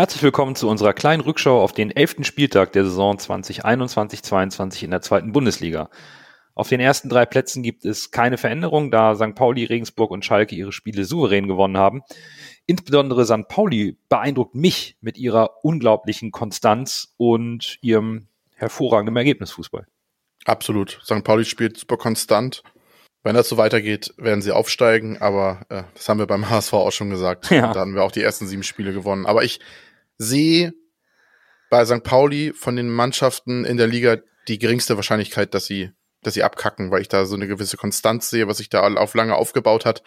Herzlich willkommen zu unserer kleinen Rückschau auf den elften Spieltag der Saison 2021-22 in der zweiten Bundesliga. Auf den ersten drei Plätzen gibt es keine Veränderung, da St. Pauli, Regensburg und Schalke ihre Spiele souverän gewonnen haben. Insbesondere St. Pauli beeindruckt mich mit ihrer unglaublichen Konstanz und ihrem hervorragenden Ergebnisfußball. Absolut. St. Pauli spielt super konstant. Wenn das so weitergeht, werden sie aufsteigen, aber äh, das haben wir beim HSV auch schon gesagt. Ja. Da hatten wir auch die ersten sieben Spiele gewonnen. Aber ich sehe bei St. Pauli von den Mannschaften in der Liga die geringste Wahrscheinlichkeit, dass sie, dass sie abkacken, weil ich da so eine gewisse Konstanz sehe, was sich da auf lange aufgebaut hat.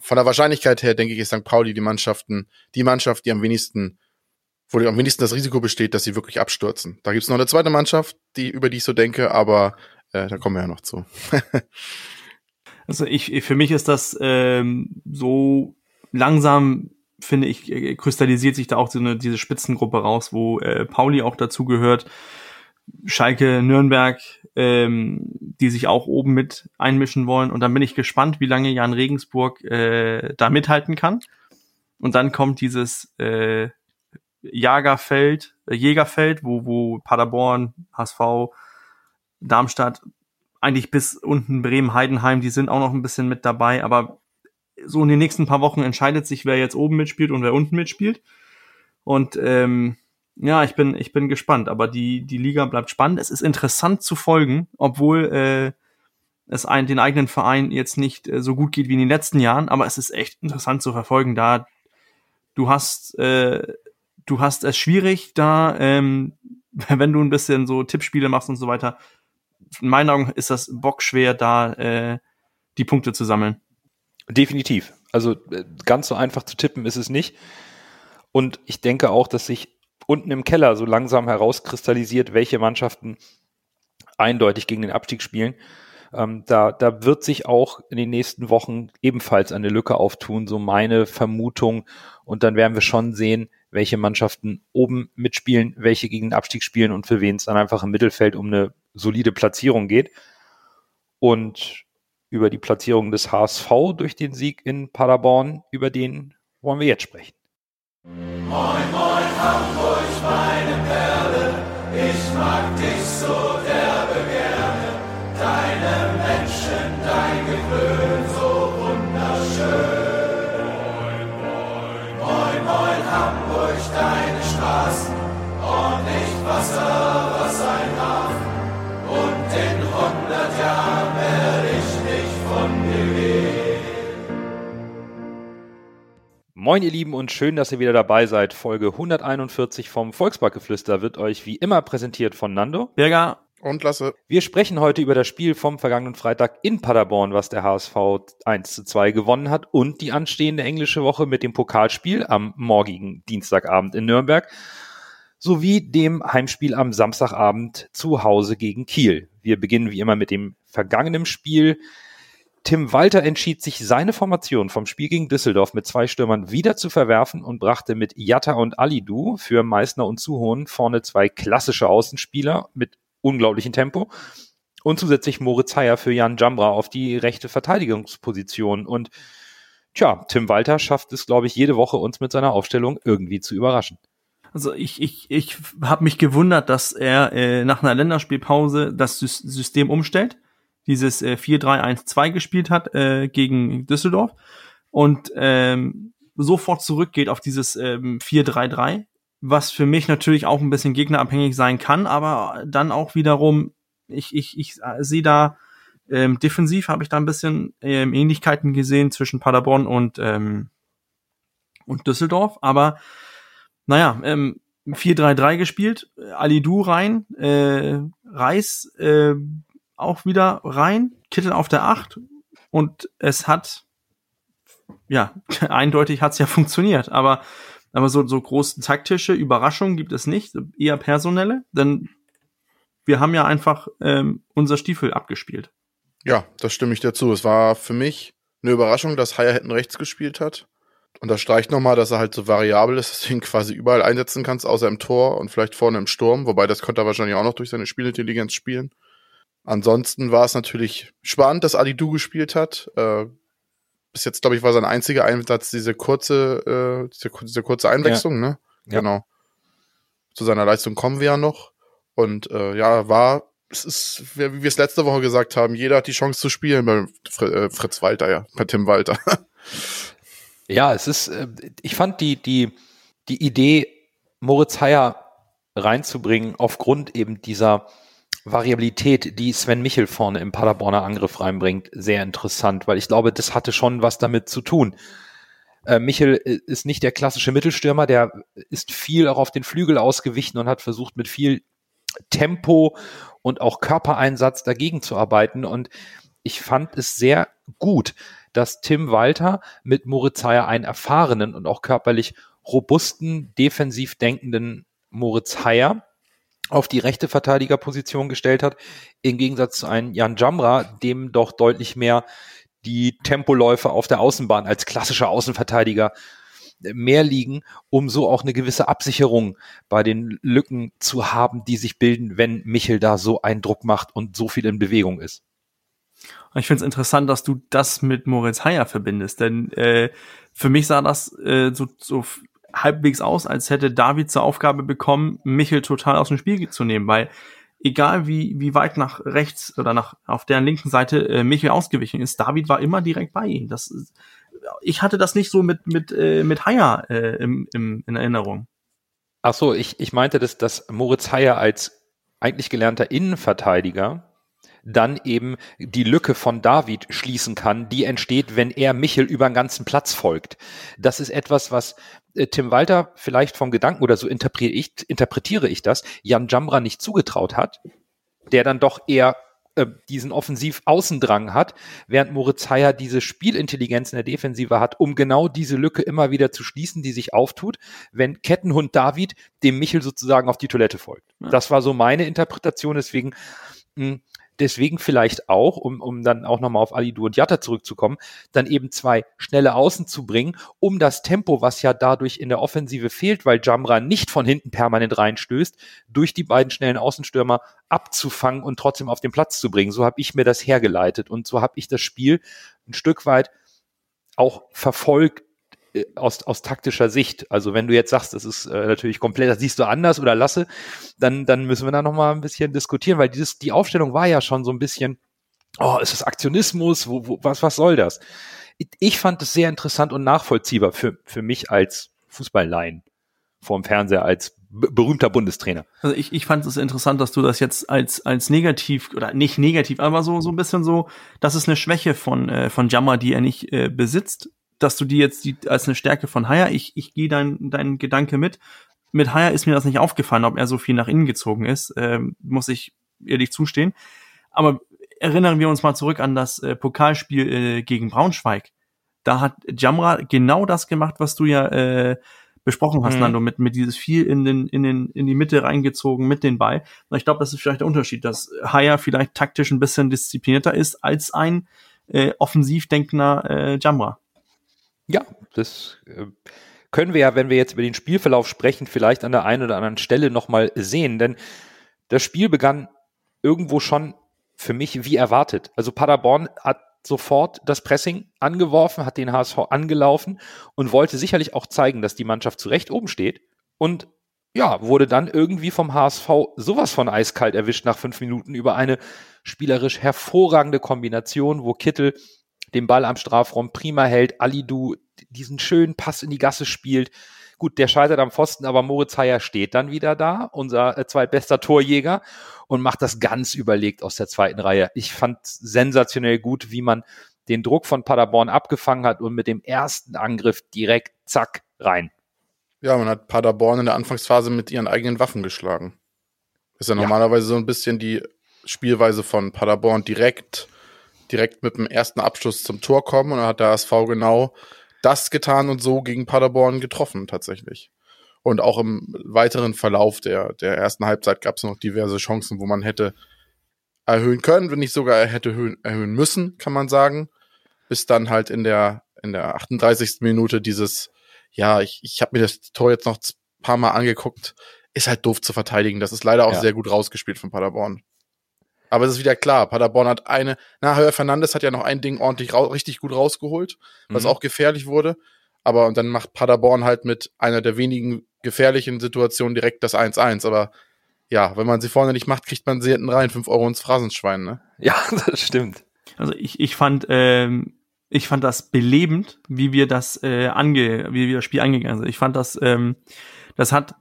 Von der Wahrscheinlichkeit her denke ich, ist St. Pauli die Mannschaften, die Mannschaft, die am wenigsten, wo am wenigsten das Risiko besteht, dass sie wirklich abstürzen. Da gibt es noch eine zweite Mannschaft, die, über die ich so denke, aber äh, da kommen wir ja noch zu. also ich, für mich ist das ähm, so langsam, finde ich, äh, kristallisiert sich da auch so eine, diese Spitzengruppe raus, wo äh, Pauli auch dazu gehört, Schalke, Nürnberg, ähm, die sich auch oben mit einmischen wollen. Und dann bin ich gespannt, wie lange Jan Regensburg äh, da mithalten kann. Und dann kommt dieses äh, Jagerfeld, äh, Jägerfeld, wo, wo Paderborn, HSV, Darmstadt, eigentlich bis unten Bremen, Heidenheim, die sind auch noch ein bisschen mit dabei, aber so in den nächsten paar Wochen entscheidet sich, wer jetzt oben mitspielt und wer unten mitspielt. Und ähm, ja, ich bin, ich bin gespannt, aber die, die Liga bleibt spannend. Es ist interessant zu folgen, obwohl äh, es ein, den eigenen Verein jetzt nicht äh, so gut geht wie in den letzten Jahren, aber es ist echt interessant zu verfolgen, da du hast, äh, du hast es schwierig, da, ähm, wenn du ein bisschen so Tippspiele machst und so weiter, in meinen Augen ist das bockschwer, da äh, die Punkte zu sammeln. Definitiv. Also äh, ganz so einfach zu tippen ist es nicht. Und ich denke auch, dass sich unten im Keller so langsam herauskristallisiert, welche Mannschaften eindeutig gegen den Abstieg spielen. Ähm, da, da wird sich auch in den nächsten Wochen ebenfalls eine Lücke auftun, so meine Vermutung. Und dann werden wir schon sehen, welche Mannschaften oben mitspielen, welche gegen den Abstieg spielen und für wen es dann einfach im Mittelfeld um eine solide Platzierung geht. Und über die Platzierung des HSV durch den Sieg in Paderborn, über den wollen wir jetzt sprechen. Moin, moin, Hamburg, meine Perle, ich mag dich so derbe gerne. Deine Menschen, dein Gewöhn, so wunderschön. Moin, moin, moin, moin, Hamburg, deine Straßen, ordentlich Wasser, was Moin ihr Lieben und schön, dass ihr wieder dabei seid. Folge 141 vom Volksparkgeflüster wird euch wie immer präsentiert von Nando. Berger. Und Lasse. Wir sprechen heute über das Spiel vom vergangenen Freitag in Paderborn, was der HSV 1 zu 2 gewonnen hat und die anstehende englische Woche mit dem Pokalspiel am morgigen Dienstagabend in Nürnberg sowie dem Heimspiel am Samstagabend zu Hause gegen Kiel. Wir beginnen wie immer mit dem vergangenen Spiel. Tim Walter entschied sich, seine Formation vom Spiel gegen Düsseldorf mit zwei Stürmern wieder zu verwerfen und brachte mit Jatta und Alidu für Meißner und Zuhohn vorne zwei klassische Außenspieler mit unglaublichem Tempo und zusätzlich Moritz Heyer für Jan Jambra auf die rechte Verteidigungsposition. Und tja, Tim Walter schafft es, glaube ich, jede Woche uns mit seiner Aufstellung irgendwie zu überraschen. Also ich, ich, ich habe mich gewundert, dass er äh, nach einer Länderspielpause das System umstellt, dieses äh, 4-3-1-2 gespielt hat äh, gegen Düsseldorf und ähm, sofort zurückgeht auf dieses ähm, 4-3-3, was für mich natürlich auch ein bisschen gegnerabhängig sein kann, aber dann auch wiederum, ich, ich, ich sehe da ähm, defensiv habe ich da ein bisschen ähm, Ähnlichkeiten gesehen zwischen Paderborn und ähm, und Düsseldorf, aber naja, ähm, 4-3-3 gespielt, Alidu rein, äh, Reis äh, auch wieder rein, Kittel auf der 8 und es hat, ja, eindeutig hat's ja funktioniert, aber, aber so, so große taktische Überraschungen gibt es nicht, eher personelle, denn wir haben ja einfach ähm, unser Stiefel abgespielt. Ja, das stimme ich dazu. Es war für mich eine Überraschung, dass Haier hinten rechts gespielt hat unterstreicht nochmal, dass er halt so variabel ist, dass du ihn quasi überall einsetzen kannst, außer im Tor und vielleicht vorne im Sturm, wobei das konnte er wahrscheinlich auch noch durch seine Spielintelligenz spielen. Ansonsten war es natürlich spannend, dass Adi Du gespielt hat. Äh, bis jetzt, glaube ich, war sein einziger Einsatz diese kurze, äh, diese, diese kurze Einwechslung, ja. ne? Ja. Genau. Zu seiner Leistung kommen wir ja noch. Und äh, ja, war, es ist, wie wir es letzte Woche gesagt haben, jeder hat die Chance zu spielen bei äh, Fritz Walter, ja, bei Tim Walter. ja, es ist, äh, ich fand die, die, die Idee, Moritz Heyer reinzubringen, aufgrund eben dieser Variabilität, die Sven Michel vorne im Paderborner Angriff reinbringt, sehr interessant, weil ich glaube, das hatte schon was damit zu tun. Äh, Michel äh, ist nicht der klassische Mittelstürmer, der ist viel auch auf den Flügel ausgewichen und hat versucht, mit viel Tempo und auch Körpereinsatz dagegen zu arbeiten. Und ich fand es sehr gut, dass Tim Walter mit Moritz Heyer einen erfahrenen und auch körperlich robusten, defensiv denkenden Moritz Heyer auf die rechte Verteidigerposition gestellt hat, im Gegensatz zu einem Jan Jamra, dem doch deutlich mehr die Tempoläufe auf der Außenbahn als klassischer Außenverteidiger mehr liegen, um so auch eine gewisse Absicherung bei den Lücken zu haben, die sich bilden, wenn Michel da so einen Druck macht und so viel in Bewegung ist. Ich finde es interessant, dass du das mit Moritz Heyer verbindest, denn äh, für mich sah das äh, so, so halbwegs aus, als hätte David zur Aufgabe bekommen, Michel total aus dem Spiel zu nehmen, weil egal wie, wie weit nach rechts oder nach auf der linken Seite äh, Michel ausgewichen ist, David war immer direkt bei ihm. Das, ich hatte das nicht so mit, mit, äh, mit Haier äh, im, im, in Erinnerung. Ach so, ich, ich meinte, dass, dass Moritz Haier als eigentlich gelernter Innenverteidiger dann eben die Lücke von David schließen kann, die entsteht, wenn er Michel über den ganzen Platz folgt. Das ist etwas, was äh, Tim Walter vielleicht vom Gedanken oder so interpretiere ich, interpretiere ich das, Jan Jamra nicht zugetraut hat, der dann doch eher äh, diesen Offensiv-Außendrang hat, während Moritz Heyer diese Spielintelligenz in der Defensive hat, um genau diese Lücke immer wieder zu schließen, die sich auftut, wenn Kettenhund David dem Michel sozusagen auf die Toilette folgt. Ja. Das war so meine Interpretation, deswegen mh, hm, deswegen vielleicht auch, um, um dann auch nochmal auf Alidu und Jatta zurückzukommen, dann eben zwei schnelle Außen zu bringen, um das Tempo, was ja dadurch in der Offensive fehlt, weil Jamra nicht von hinten permanent reinstößt, durch die beiden schnellen Außenstürmer abzufangen und trotzdem auf den Platz zu bringen. So habe ich mir das hergeleitet und so habe ich das Spiel ein Stück weit auch verfolgt aus, aus taktischer Sicht. Also wenn du jetzt sagst, das ist äh, natürlich komplett, das siehst du anders oder lasse, dann, dann müssen wir da nochmal ein bisschen diskutieren, weil dieses, die Aufstellung war ja schon so ein bisschen, oh, ist das Aktionismus? Wo, wo, was, was soll das? Ich, ich fand es sehr interessant und nachvollziehbar für, für mich als Fußballlein vorm Fernseher, als berühmter Bundestrainer. Also ich, ich fand es interessant, dass du das jetzt als als negativ oder nicht negativ, aber so so ein bisschen so, das ist eine Schwäche von äh, von Jammer, die er nicht äh, besitzt dass du die jetzt die, als eine Stärke von Haya, ich, ich gehe dein, dein Gedanke mit. Mit Haya ist mir das nicht aufgefallen, ob er so viel nach innen gezogen ist, ähm, muss ich ehrlich zustehen. Aber erinnern wir uns mal zurück an das äh, Pokalspiel äh, gegen Braunschweig. Da hat Jamra genau das gemacht, was du ja äh, besprochen hast, mhm. Nando, mit, mit dieses viel in, den, in, den, in die Mitte reingezogen mit den Ball. Und ich glaube, das ist vielleicht der Unterschied, dass Haya vielleicht taktisch ein bisschen disziplinierter ist als ein äh, offensiv denkender äh, Jamra. Ja, das äh, können wir ja, wenn wir jetzt über den Spielverlauf sprechen, vielleicht an der einen oder anderen Stelle nochmal sehen. Denn das Spiel begann irgendwo schon für mich wie erwartet. Also Paderborn hat sofort das Pressing angeworfen, hat den HSV angelaufen und wollte sicherlich auch zeigen, dass die Mannschaft zu Recht oben steht. Und ja, wurde dann irgendwie vom HSV sowas von eiskalt erwischt nach fünf Minuten über eine spielerisch hervorragende Kombination, wo Kittel den Ball am Strafraum prima hält, Alidu diesen schönen Pass in die Gasse spielt. Gut, der scheitert am Pfosten, aber Moritz Heyer steht dann wieder da, unser äh, zweitbester Torjäger, und macht das ganz überlegt aus der zweiten Reihe. Ich fand sensationell gut, wie man den Druck von Paderborn abgefangen hat und mit dem ersten Angriff direkt zack rein. Ja, man hat Paderborn in der Anfangsphase mit ihren eigenen Waffen geschlagen. Ist ja normalerweise ja. so ein bisschen die Spielweise von Paderborn direkt direkt mit dem ersten Abschluss zum Tor kommen und dann hat der SV genau das getan und so gegen Paderborn getroffen tatsächlich. Und auch im weiteren Verlauf der, der ersten Halbzeit gab es noch diverse Chancen, wo man hätte erhöhen können, wenn nicht sogar hätte erhöhen, erhöhen müssen, kann man sagen. Bis dann halt in der, in der 38. Minute dieses, ja, ich, ich habe mir das Tor jetzt noch ein paar Mal angeguckt, ist halt doof zu verteidigen. Das ist leider auch ja. sehr gut rausgespielt von Paderborn. Aber es ist wieder klar, Paderborn hat eine, na, Herr Fernandes hat ja noch ein Ding ordentlich richtig gut rausgeholt, was mhm. auch gefährlich wurde. Aber und dann macht Paderborn halt mit einer der wenigen gefährlichen Situationen direkt das 1-1. Aber ja, wenn man sie vorne nicht macht, kriegt man sie hinten rein. 5 Euro ins Phrasenschwein, ne? Ja, das stimmt. Also ich, ich fand, ähm, ich fand das belebend, wie wir das äh, ange, wie wir das Spiel angegangen sind. Ich fand das, ähm, das hat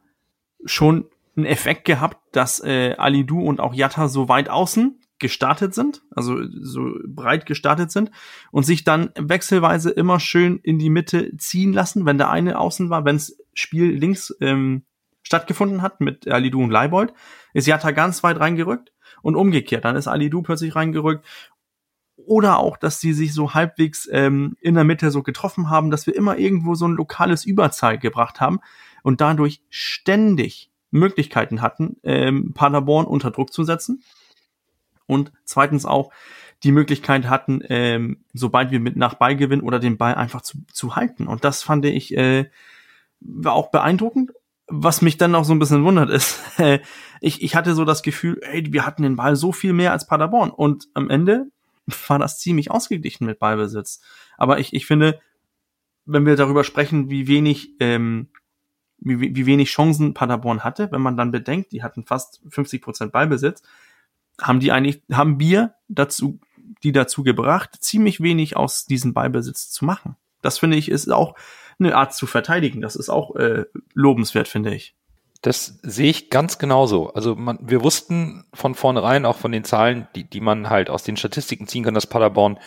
schon einen Effekt gehabt, dass äh, Alidu und auch Yatta so weit außen gestartet sind, also so breit gestartet sind und sich dann wechselweise immer schön in die Mitte ziehen lassen, wenn der eine außen war, wenn das Spiel links ähm, stattgefunden hat mit Alidu und Leibold, ist Yatta ganz weit reingerückt und umgekehrt, dann ist Alidu plötzlich reingerückt oder auch, dass sie sich so halbwegs ähm, in der Mitte so getroffen haben, dass wir immer irgendwo so ein lokales Überzahl gebracht haben und dadurch ständig Möglichkeiten hatten, ähm, Paderborn unter Druck zu setzen und zweitens auch die Möglichkeit hatten, ähm, sobald wir mit nach Ballgewinn oder den Ball einfach zu, zu halten. Und das fand ich äh, war auch beeindruckend. Was mich dann noch so ein bisschen wundert ist, äh, ich, ich hatte so das Gefühl, ey, wir hatten den Ball so viel mehr als Paderborn. Und am Ende war das ziemlich ausgeglichen mit Ballbesitz. Aber ich, ich finde, wenn wir darüber sprechen, wie wenig, ähm, wie, wie wenig Chancen Paderborn hatte, wenn man dann bedenkt, die hatten fast 50 Prozent Ballbesitz, haben die eigentlich, haben wir dazu, die dazu gebracht, ziemlich wenig aus diesem Ballbesitz zu machen. Das finde ich ist auch eine Art zu verteidigen. Das ist auch äh, lobenswert, finde ich. Das sehe ich ganz genauso. Also man, wir wussten von vornherein auch von den Zahlen, die, die man halt aus den Statistiken ziehen kann, dass Paderborn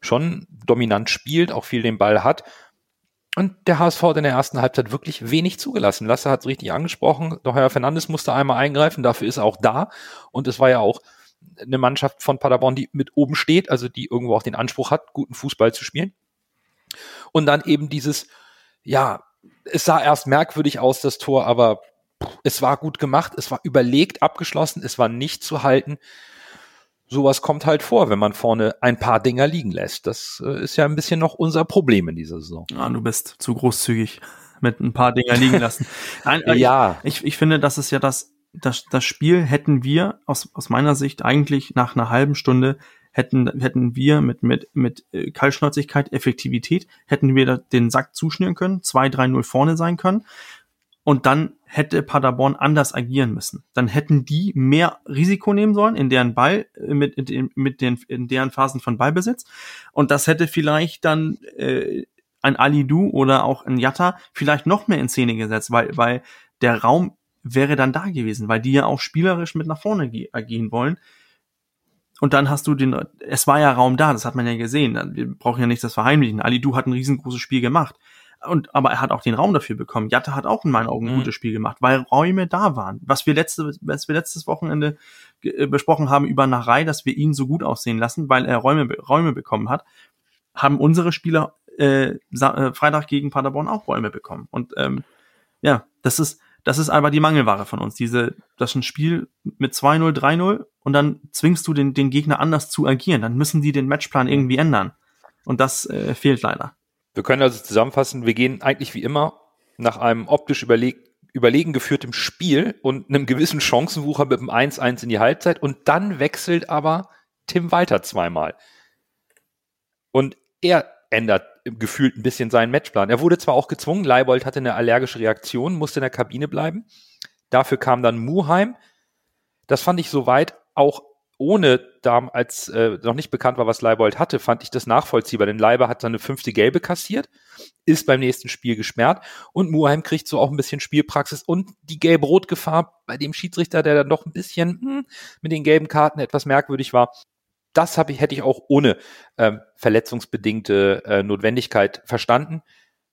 schon dominant spielt, auch viel den Ball hat. Und der HSV hat in der ersten Halbzeit wirklich wenig zugelassen. Lasse hat es richtig angesprochen. Doch Herr Fernandes musste einmal eingreifen, dafür ist er auch da. Und es war ja auch eine Mannschaft von Paderborn, die mit oben steht, also die irgendwo auch den Anspruch hat, guten Fußball zu spielen. Und dann eben dieses, ja, es sah erst merkwürdig aus, das Tor, aber es war gut gemacht, es war überlegt abgeschlossen, es war nicht zu halten. Sowas kommt halt vor, wenn man vorne ein paar Dinger liegen lässt. Das äh, ist ja ein bisschen noch unser Problem in dieser Saison. Ah, du bist zu großzügig mit ein paar Dinger liegen lassen. Nein, äh, ja. Ich, ich, ich finde, das ist ja das das, das Spiel hätten wir aus, aus meiner Sicht eigentlich nach einer halben Stunde hätten, hätten wir mit, mit, mit äh, Kaltschnäuzigkeit, Effektivität, hätten wir den Sack zuschnüren können, 2-3-0 vorne sein können. Und dann hätte Paderborn anders agieren müssen. Dann hätten die mehr Risiko nehmen sollen in deren Ball, äh, mit, in, mit den, in deren Phasen von Ballbesitz. Und das hätte vielleicht dann äh, ein Alidu oder auch ein Jatta vielleicht noch mehr in Szene gesetzt, weil, weil der Raum wäre dann da gewesen, weil die ja auch spielerisch mit nach vorne gehen wollen. Und dann hast du den, es war ja Raum da, das hat man ja gesehen. Wir brauchen ja nicht das verheimlichen. Ali Du hat ein riesengroßes Spiel gemacht. Und, aber er hat auch den Raum dafür bekommen. Jatta hat auch in meinen Augen ein mhm. gutes Spiel gemacht, weil Räume da waren. Was wir letzte, was wir letztes Wochenende äh, besprochen haben über Nachrei, dass wir ihn so gut aussehen lassen, weil er Räume, Räume bekommen hat, haben unsere Spieler äh, äh Freitag gegen Paderborn auch Räume bekommen. Und ähm, ja, das ist, das ist aber die Mangelware von uns. Diese, das ist ein Spiel mit 2-0, 3-0 und dann zwingst du den, den Gegner anders zu agieren. Dann müssen die den Matchplan irgendwie ändern. Und das äh, fehlt leider. Wir können also zusammenfassen, wir gehen eigentlich wie immer nach einem optisch überleg überlegen geführtem Spiel und einem gewissen Chancenwucher mit dem 1-1 in die Halbzeit und dann wechselt aber Tim Walter zweimal. Und er ändert gefühlt ein bisschen seinen Matchplan. Er wurde zwar auch gezwungen, Leibold hatte eine allergische Reaktion, musste in der Kabine bleiben. Dafür kam dann Muheim. Das fand ich soweit auch ohne da als äh, noch nicht bekannt war, was Leibold hatte, fand ich das nachvollziehbar. Denn Leiber hat seine fünfte Gelbe kassiert, ist beim nächsten Spiel gesperrt und Muheim kriegt so auch ein bisschen Spielpraxis und die gelb-rot-Gefahr bei dem Schiedsrichter, der dann doch ein bisschen hm, mit den gelben Karten etwas merkwürdig war, das habe ich, hätte ich auch ohne ähm, verletzungsbedingte äh, Notwendigkeit verstanden.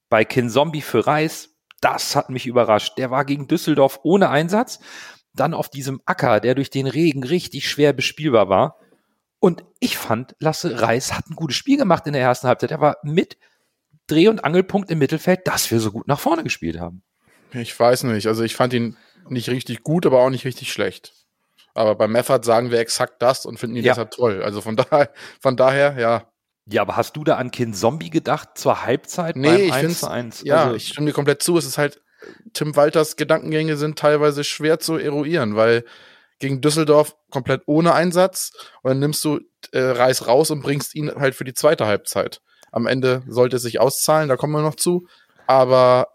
Bei Kinzombie für Reis, das hat mich überrascht. Der war gegen Düsseldorf ohne Einsatz, dann auf diesem Acker, der durch den Regen richtig schwer bespielbar war. Und ich fand, Lasse Reis hat ein gutes Spiel gemacht in der ersten Halbzeit. Er war mit Dreh- und Angelpunkt im Mittelfeld, dass wir so gut nach vorne gespielt haben. Ich weiß nicht. Also ich fand ihn nicht richtig gut, aber auch nicht richtig schlecht. Aber bei Meffert sagen wir exakt das und finden ihn ja. deshalb toll. Also von daher, von daher, ja. Ja, aber hast du da an Kind Zombie gedacht zur Halbzeit nee, beim ich 1 zu 1? Ja, also, ich stimme dir komplett zu. Es ist halt, Tim Walters Gedankengänge sind teilweise schwer zu eruieren, weil gegen Düsseldorf komplett ohne Einsatz und dann nimmst du äh, Reis raus und bringst ihn halt für die zweite Halbzeit. Am Ende sollte es sich auszahlen, da kommen wir noch zu. Aber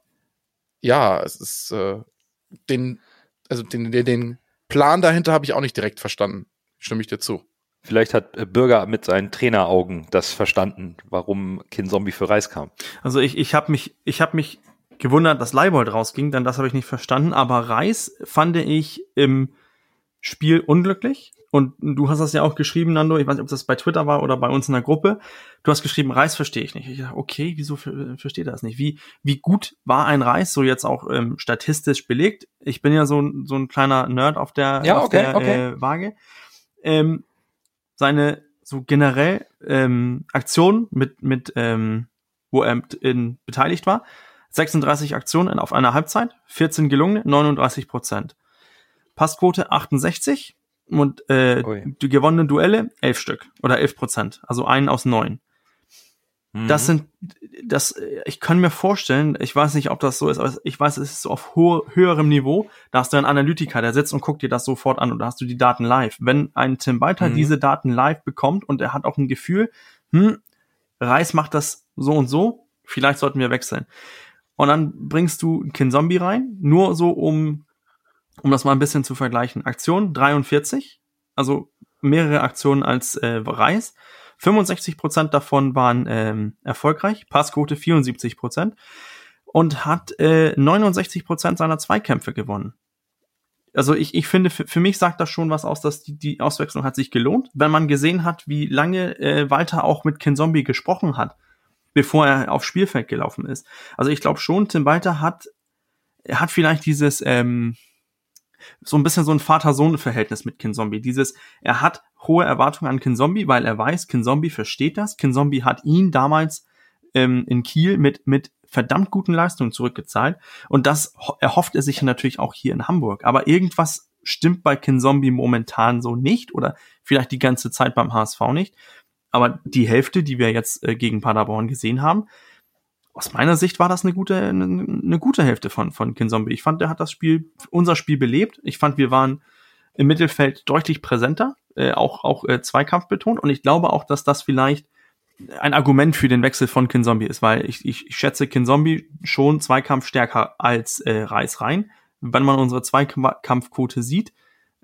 ja, es ist äh, den, also den, den, den Plan dahinter habe ich auch nicht direkt verstanden. Stimme ich dir zu. Vielleicht hat äh, Bürger mit seinen Traineraugen das verstanden, warum Kin Zombie für Reis kam. Also ich, ich habe mich, ich habe mich gewundert, dass Leibold rausging, denn das habe ich nicht verstanden. Aber Reis fand ich im Spiel unglücklich. Und du hast das ja auch geschrieben, Nando. Ich weiß nicht, ob das bei Twitter war oder bei uns in der Gruppe. Du hast geschrieben, Reis verstehe ich nicht. Ich dachte, okay, wieso versteht er das nicht? Wie, wie gut war ein Reis, so jetzt auch ähm, statistisch belegt? Ich bin ja so, so ein kleiner Nerd auf der, ja, auf okay, der okay. Äh, Waage. Ähm, seine so generell ähm, Aktionen mit, mit ähm, wo er in, beteiligt war. 36 Aktionen auf einer Halbzeit, 14 gelungene, 39 Prozent. Passquote 68, und äh, Ui. die gewonnenen Duelle elf Stück oder elf Prozent, also einen aus neun. Das Mhm. sind, das, ich kann mir vorstellen, ich weiß nicht, ob das so ist, aber ich weiß, es ist so auf ho höherem Niveau. Da hast du einen Analytiker, der sitzt und guckt dir das sofort an und da hast du die Daten live. Wenn ein Tim Walter Mhm. diese Daten live bekommt und er hat auch ein Gefühl, hm, Reis macht das so und so, vielleicht sollten wir wechseln. Und dann bringst du Kin Zombie rein, nur so um, um das mal ein bisschen zu vergleichen. Aktion 43, also mehrere Aktionen als äh, Reis. 65% davon waren ähm, erfolgreich, Passquote 74% und hat äh, 69% seiner Zweikämpfe gewonnen. Also ich, ich finde, für, für mich sagt das schon was aus, dass die, die Auswechslung hat sich gelohnt, wenn man gesehen hat, wie lange äh, Walter auch mit Ken Zombie gesprochen hat, bevor er aufs Spielfeld gelaufen ist. Also ich glaube schon, Tim Walter hat, er hat vielleicht dieses, ähm, so ein bisschen so ein Vater-Sohn-Verhältnis mit Kin Zombie. Dieses, er hat hohe Erwartungen an Kin Zombie, weil er weiß, Kin Zombie versteht das. Kin Zombie hat ihn damals ähm, in Kiel mit, mit verdammt guten Leistungen zurückgezahlt. Und das ho- erhofft er sich natürlich auch hier in Hamburg. Aber irgendwas stimmt bei Kin Zombie momentan so nicht oder vielleicht die ganze Zeit beim HSV nicht. Aber die Hälfte, die wir jetzt äh, gegen Paderborn gesehen haben, aus meiner Sicht war das eine gute, eine, eine gute Hälfte von, von Kinzombie. Ich fand, der hat das Spiel, unser Spiel belebt. Ich fand, wir waren im Mittelfeld deutlich präsenter, äh, auch, auch äh, Zweikampf betont. Und ich glaube auch, dass das vielleicht ein Argument für den Wechsel von Kinzombie ist, weil ich, ich, ich schätze Kinzombie schon Zweikampf stärker als äh, Reis rein. Wenn man unsere Zweikampfquote sieht,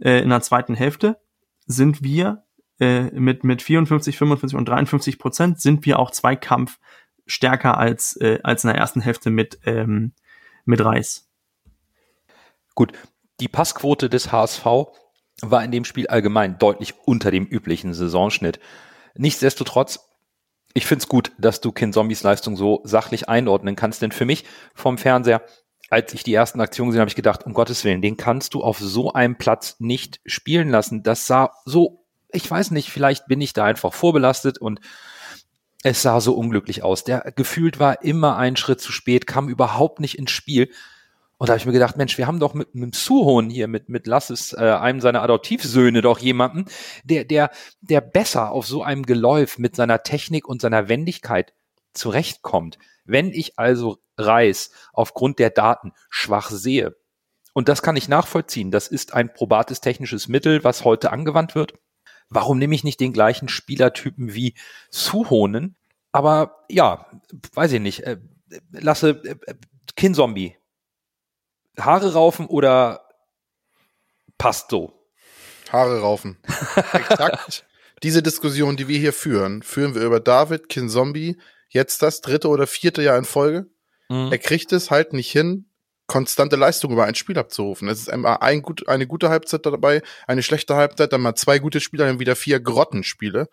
äh, in der zweiten Hälfte, sind wir äh, mit, mit 54, 55 und 53 Prozent sind wir auch Zweikampf stärker als, äh, als in der ersten Hälfte mit, ähm, mit Reis. Gut, die Passquote des HSV war in dem Spiel allgemein deutlich unter dem üblichen Saisonschnitt. Nichtsdestotrotz, ich find's gut, dass du Kin Zombies Leistung so sachlich einordnen kannst, denn für mich vom Fernseher, als ich die ersten Aktionen gesehen habe, ich gedacht, um Gottes Willen, den kannst du auf so einem Platz nicht spielen lassen. Das sah so, ich weiß nicht, vielleicht bin ich da einfach vorbelastet und es sah so unglücklich aus. Der gefühlt war immer einen Schritt zu spät, kam überhaupt nicht ins Spiel. Und da habe ich mir gedacht, Mensch, wir haben doch mit, mit Suhon hier, mit, mit Lasses, äh, einem seiner Adoptivsöhne, doch jemanden, der, der, der besser auf so einem Geläuf mit seiner Technik und seiner Wendigkeit zurechtkommt. Wenn ich also Reis aufgrund der Daten schwach sehe, und das kann ich nachvollziehen, das ist ein probates technisches Mittel, was heute angewandt wird. Warum nehme ich nicht den gleichen Spielertypen wie Suhonen? Aber ja, weiß ich nicht. Äh, lasse äh, Kinzombie. Haare raufen oder passt so? Haare raufen. Exakt. Diese Diskussion, die wir hier führen, führen wir über David Kinzombie jetzt das dritte oder vierte Jahr in Folge. Mhm. Er kriegt es halt nicht hin, konstante Leistung über ein Spiel abzurufen. Es ist einmal ein gut, eine gute Halbzeit dabei, eine schlechte Halbzeit, dann mal zwei gute Spiele, dann wieder vier Grottenspiele.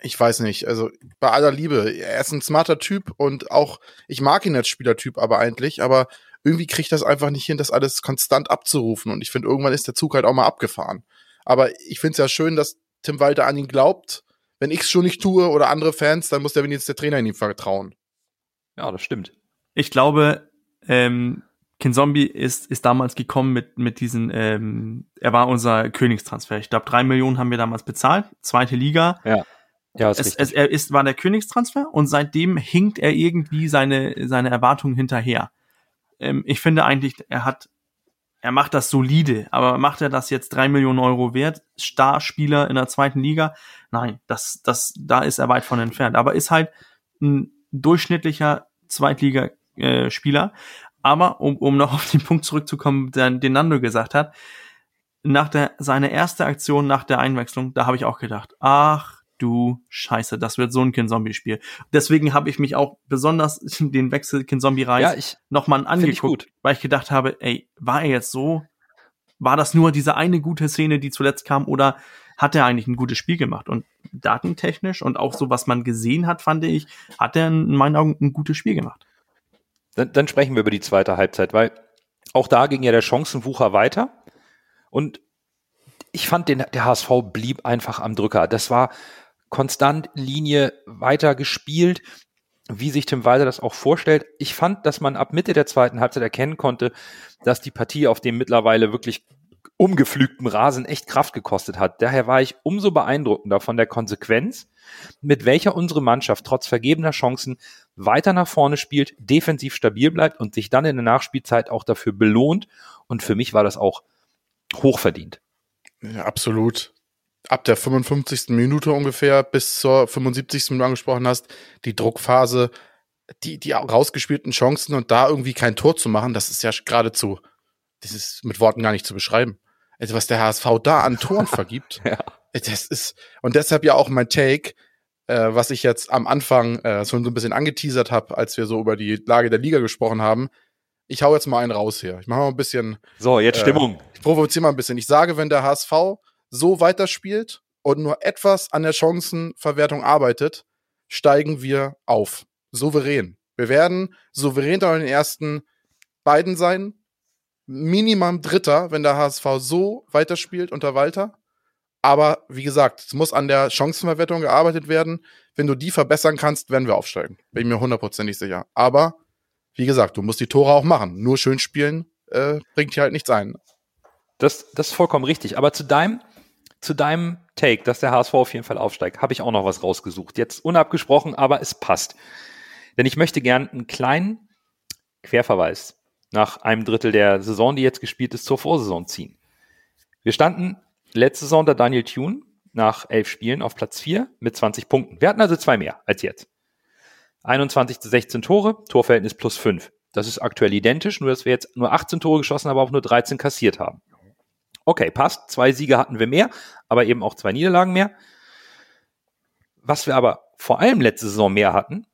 Ich weiß nicht, also bei aller Liebe, er ist ein smarter Typ und auch, ich mag ihn als Spielertyp aber eigentlich, aber irgendwie kriegt das einfach nicht hin, das alles konstant abzurufen und ich finde, irgendwann ist der Zug halt auch mal abgefahren. Aber ich finde es ja schön, dass Tim Walter an ihn glaubt. Wenn ich es schon nicht tue oder andere Fans, dann muss der wenigstens der Trainer in ihm vertrauen. Ja, das stimmt. Ich glaube, ähm, Kinzombie ist, ist damals gekommen mit, mit diesen, ähm, er war unser Königstransfer. Ich glaube, drei Millionen haben wir damals bezahlt, zweite Liga. Ja, ist Es, es, er ist, war der Königstransfer und seitdem hinkt er irgendwie seine, seine Erwartungen hinterher. Ähm, ich finde eigentlich, er hat, er macht das solide, aber macht er das jetzt drei Millionen Euro wert? Starspieler in der zweiten Liga? Nein, das, das, da ist er weit von entfernt. Aber ist halt ein durchschnittlicher Zweitliga-Spieler. Aber um, um noch auf den Punkt zurückzukommen, den, den Nando gesagt hat, nach der, seine erste Aktion nach der Einwechslung, da habe ich auch gedacht, ach du Scheiße, das wird so ein Kin-Zombie-Spiel. Deswegen habe ich mich auch besonders den Wechsel Kin-Zombie-Reis ja, nochmal angeguckt, weil ich gedacht habe, ey, war er jetzt so? War das nur diese eine gute Szene, die zuletzt kam, oder hat er eigentlich ein gutes Spiel gemacht? Und datentechnisch und auch so, was man gesehen hat, fand ich, hat er in meinen Augen ein gutes Spiel gemacht. Dann, dann sprechen wir über die zweite Halbzeit, weil auch da ging ja der Chancenwucher weiter. Und ich fand, den, der HSV blieb einfach am Drücker. Das war konstant Linie weiter gespielt, wie sich Tim Walter das auch vorstellt. Ich fand, dass man ab Mitte der zweiten Halbzeit erkennen konnte, dass die Partie auf dem mittlerweile wirklich umgepflügten Rasen echt Kraft gekostet hat. Daher war ich umso beeindruckender von der Konsequenz, mit welcher unsere Mannschaft trotz vergebener Chancen weiter nach vorne spielt, defensiv stabil bleibt und sich dann in der Nachspielzeit auch dafür belohnt. Und für mich war das auch hochverdient. Ja, absolut ab der 55. Minute ungefähr bis zur 75. Minute angesprochen hast, die Druckphase, die, die rausgespielten Chancen und da irgendwie kein Tor zu machen, das ist ja geradezu, das ist mit Worten gar nicht zu beschreiben. Also was der HSV da an Toren vergibt, ja. das ist, und deshalb ja auch mein Take, äh, was ich jetzt am Anfang äh, schon so ein bisschen angeteasert habe, als wir so über die Lage der Liga gesprochen haben. Ich hau jetzt mal einen raus hier. Ich mache mal ein bisschen. So, jetzt Stimmung. Äh, ich provoziere mal ein bisschen. Ich sage, wenn der HSV so weiterspielt und nur etwas an der Chancenverwertung arbeitet, steigen wir auf. Souverän. Wir werden souverän in den ersten beiden sein. Minimum Dritter, wenn der HSV so weiterspielt unter Walter. Aber wie gesagt, es muss an der Chancenverwertung gearbeitet werden. Wenn du die verbessern kannst, werden wir aufsteigen. Bin ich mir hundertprozentig sicher. Aber wie gesagt, du musst die Tore auch machen. Nur schön spielen äh, bringt hier halt nichts ein. Das, das ist vollkommen richtig. Aber zu deinem zu deinem Take, dass der HSV auf jeden Fall aufsteigt, habe ich auch noch was rausgesucht. Jetzt unabgesprochen, aber es passt. Denn ich möchte gern einen kleinen Querverweis nach einem Drittel der Saison, die jetzt gespielt ist, zur Vorsaison ziehen. Wir standen letzte Saison unter Daniel Thune nach elf Spielen auf Platz vier mit 20 Punkten. Wir hatten also zwei mehr als jetzt. 21 zu 16 Tore, Torverhältnis plus fünf. Das ist aktuell identisch, nur dass wir jetzt nur 18 Tore geschossen, aber auch nur 13 kassiert haben. Okay, passt. Zwei Siege hatten wir mehr, aber eben auch zwei Niederlagen mehr. Was wir aber vor allem letzte Saison mehr hatten,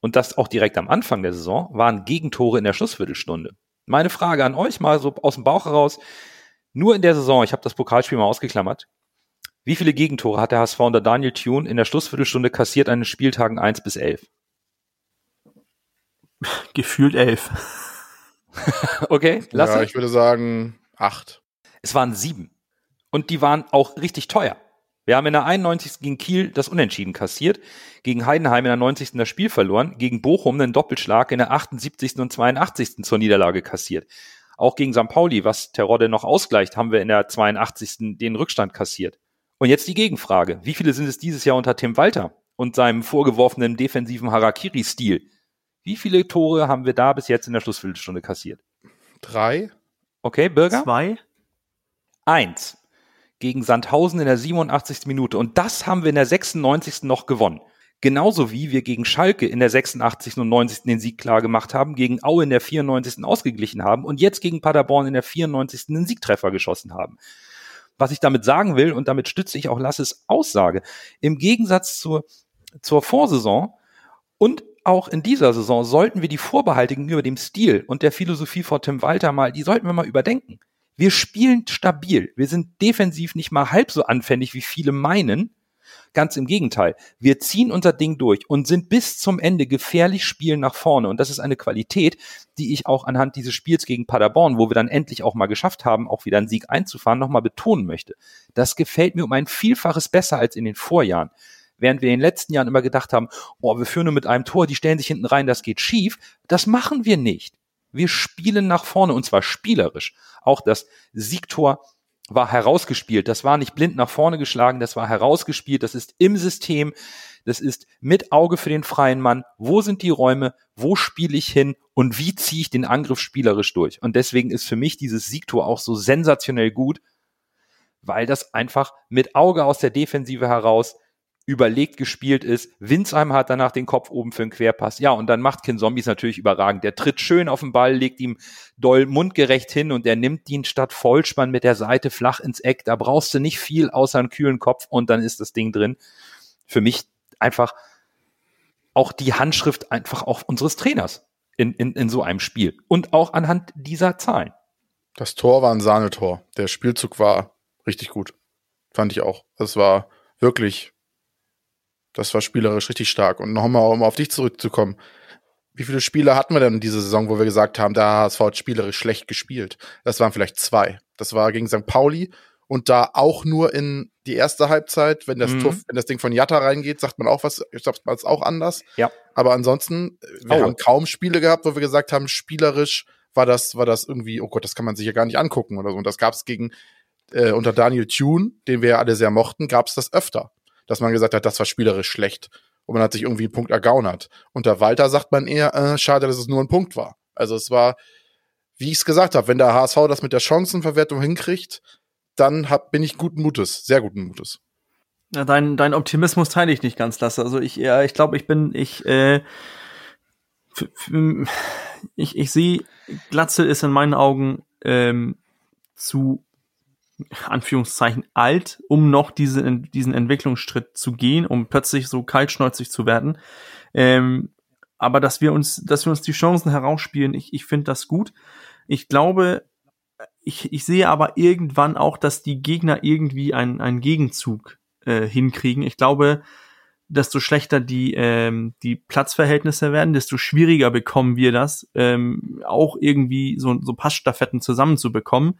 und das auch direkt am Anfang der Saison, waren Gegentore in der Schlussviertelstunde. Meine Frage an euch mal so aus dem Bauch heraus, nur in der Saison, ich habe das Pokalspiel mal ausgeklammert, wie viele Gegentore hat der HSV unter Daniel Thune in der Schlussviertelstunde kassiert an den Spieltagen 1 bis 11? Gefühlt 11. okay, lass Ja, ich würde sagen 8. Es waren sieben. Und die waren auch richtig teuer. Wir haben in der 91. gegen Kiel das Unentschieden kassiert, gegen Heidenheim in der 90. das Spiel verloren, gegen Bochum einen Doppelschlag in der 78. und 82. zur Niederlage kassiert. Auch gegen St. Pauli, was Terodde noch ausgleicht, haben wir in der 82. den Rückstand kassiert. Und jetzt die Gegenfrage. Wie viele sind es dieses Jahr unter Tim Walter und seinem vorgeworfenen defensiven Harakiri-Stil? Wie viele Tore haben wir da bis jetzt in der Schlussviertelstunde kassiert? Drei. Okay, Bürger? Zwei. 1 gegen Sandhausen in der 87. Minute. Und das haben wir in der 96. noch gewonnen. Genauso wie wir gegen Schalke in der 86. und 90. den Sieg klar gemacht haben, gegen Aue in der 94. ausgeglichen haben und jetzt gegen Paderborn in der 94. den Siegtreffer geschossen haben. Was ich damit sagen will, und damit stütze ich auch Lasses Aussage, im Gegensatz zur, zur Vorsaison und auch in dieser Saison sollten wir die Vorbehalte gegenüber dem Stil und der Philosophie von Tim Walter mal, die sollten wir mal überdenken. Wir spielen stabil. Wir sind defensiv nicht mal halb so anfällig, wie viele meinen. Ganz im Gegenteil. Wir ziehen unser Ding durch und sind bis zum Ende gefährlich spielen nach vorne. Und das ist eine Qualität, die ich auch anhand dieses Spiels gegen Paderborn, wo wir dann endlich auch mal geschafft haben, auch wieder einen Sieg einzufahren, nochmal betonen möchte. Das gefällt mir um ein Vielfaches besser als in den Vorjahren. Während wir in den letzten Jahren immer gedacht haben, oh, wir führen nur mit einem Tor, die stellen sich hinten rein, das geht schief. Das machen wir nicht. Wir spielen nach vorne und zwar spielerisch. Auch das Siegtor war herausgespielt. Das war nicht blind nach vorne geschlagen, das war herausgespielt. Das ist im System. Das ist mit Auge für den freien Mann. Wo sind die Räume? Wo spiele ich hin? Und wie ziehe ich den Angriff spielerisch durch? Und deswegen ist für mich dieses Siegtor auch so sensationell gut, weil das einfach mit Auge aus der Defensive heraus überlegt gespielt ist. Winsheim hat danach den Kopf oben für einen Querpass. Ja, und dann macht Kin Zombies natürlich überragend. Der tritt schön auf den Ball, legt ihm doll mundgerecht hin und der nimmt ihn statt Vollspann mit der Seite flach ins Eck. Da brauchst du nicht viel außer einen kühlen Kopf und dann ist das Ding drin. Für mich einfach auch die Handschrift einfach auch unseres Trainers in, in, in so einem Spiel. Und auch anhand dieser Zahlen. Das Tor war ein Sahnetor. Der Spielzug war richtig gut. Fand ich auch. Das war wirklich das war spielerisch richtig stark. Und nochmal, um auf dich zurückzukommen. Wie viele Spiele hatten wir denn diese Saison, wo wir gesagt haben, der HSV hat spielerisch schlecht gespielt? Das waren vielleicht zwei. Das war gegen St. Pauli und da auch nur in die erste Halbzeit, wenn das, mhm. Tuff, wenn das Ding von Jatta reingeht, sagt man auch was, ich glaube, es auch anders. Ja. Aber ansonsten, wir oh. haben kaum Spiele gehabt, wo wir gesagt haben, spielerisch war das, war das irgendwie, oh Gott, das kann man sich ja gar nicht angucken oder so. Und das gab es gegen äh, unter Daniel Thune, den wir ja alle sehr mochten, gab es das öfter dass man gesagt hat, das war spielerisch schlecht. Und man hat sich irgendwie einen Punkt ergaunert. Unter Walter sagt man eher, äh, schade, dass es nur ein Punkt war. Also es war, wie ich es gesagt habe, wenn der HSV das mit der Chancenverwertung hinkriegt, dann hab, bin ich guten Mutes, sehr guten Mutes. Ja, dein, dein Optimismus teile ich nicht ganz, Lasse. Also ich, ja, ich glaube, ich bin, ich, äh, ich, ich sehe, Glatzel ist in meinen Augen ähm, zu Anführungszeichen alt, um noch diese, diesen Entwicklungsschritt zu gehen, um plötzlich so kaltschnäuzig zu werden. Ähm, aber dass wir uns, dass wir uns die Chancen herausspielen, ich, ich finde das gut. Ich glaube, ich, ich sehe aber irgendwann auch, dass die Gegner irgendwie einen, einen Gegenzug äh, hinkriegen. Ich glaube, desto schlechter die, ähm, die Platzverhältnisse werden, desto schwieriger bekommen wir das, ähm, auch irgendwie so, so Passstaffetten zusammenzubekommen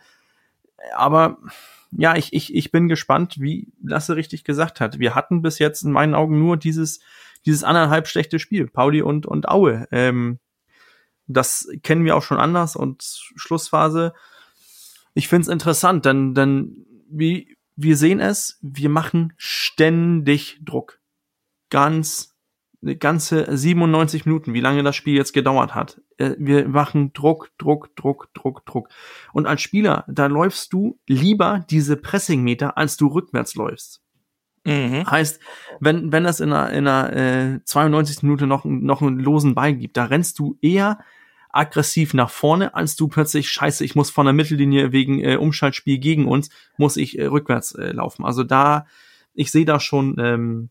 aber ja, ich, ich, ich bin gespannt, wie Lasse richtig gesagt hat. Wir hatten bis jetzt in meinen Augen nur dieses, dieses anderthalb schlechte Spiel, Pauli und, und Aue. Ähm, das kennen wir auch schon anders und Schlussphase. Ich find's interessant, denn, denn wie, wir sehen es, wir machen ständig Druck. Ganz eine ganze 97 Minuten, wie lange das Spiel jetzt gedauert hat. Äh, wir machen Druck, Druck, Druck, Druck, Druck. Und als Spieler, da läufst du lieber diese Pressingmeter, als du rückwärts läufst. Mhm. Heißt, wenn, wenn es in einer, in einer äh, 92. Minute noch, noch einen losen Ball gibt, da rennst du eher aggressiv nach vorne, als du plötzlich, scheiße, ich muss von der Mittellinie wegen äh, Umschaltspiel gegen uns, muss ich äh, rückwärts äh, laufen. Also da, ich sehe da schon ähm,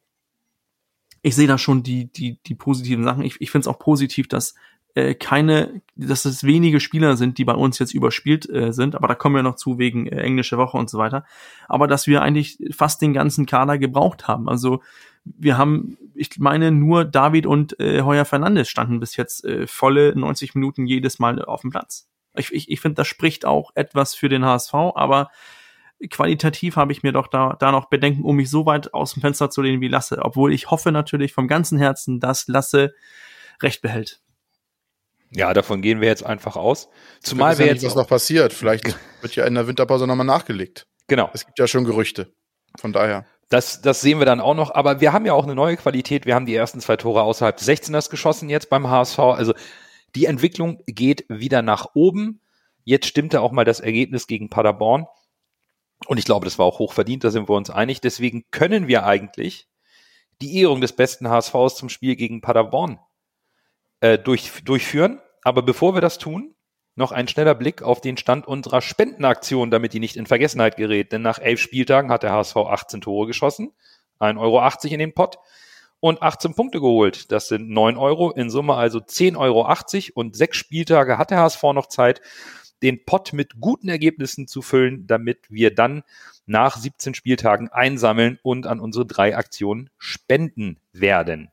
ich sehe da schon die, die, die positiven Sachen. Ich, ich finde es auch positiv, dass äh, keine, dass es wenige Spieler sind, die bei uns jetzt überspielt äh, sind, aber da kommen wir noch zu wegen äh, englische Woche und so weiter. Aber dass wir eigentlich fast den ganzen Kader gebraucht haben. Also wir haben, ich meine, nur David und äh, Heuer Fernandes standen bis jetzt äh, volle 90 Minuten jedes Mal auf dem Platz. Ich, ich, ich finde, das spricht auch etwas für den HSV, aber qualitativ habe ich mir doch da, da noch Bedenken, um mich so weit aus dem Fenster zu lehnen wie Lasse. Obwohl ich hoffe natürlich vom ganzen Herzen, dass Lasse recht behält. Ja, davon gehen wir jetzt einfach aus. Zumal wir ja jetzt. was noch passiert. Vielleicht wird ja in der Winterpause nochmal nachgelegt. Genau. Es gibt ja schon Gerüchte. Von daher. Das, das sehen wir dann auch noch. Aber wir haben ja auch eine neue Qualität. Wir haben die ersten zwei Tore außerhalb des 16ers geschossen jetzt beim HSV. Also die Entwicklung geht wieder nach oben. Jetzt stimmte auch mal das Ergebnis gegen Paderborn. Und ich glaube, das war auch hochverdient, da sind wir uns einig. Deswegen können wir eigentlich die Ehrung des besten HSVs zum Spiel gegen Paderborn äh, durch, durchführen. Aber bevor wir das tun, noch ein schneller Blick auf den Stand unserer Spendenaktion, damit die nicht in Vergessenheit gerät. Denn nach elf Spieltagen hat der HSV 18 Tore geschossen, 1,80 Euro in den Pott und 18 Punkte geholt. Das sind 9 Euro, in Summe also 10,80 Euro und sechs Spieltage hat der HSV noch Zeit, den Pott mit guten Ergebnissen zu füllen, damit wir dann nach 17 Spieltagen einsammeln und an unsere drei Aktionen spenden werden.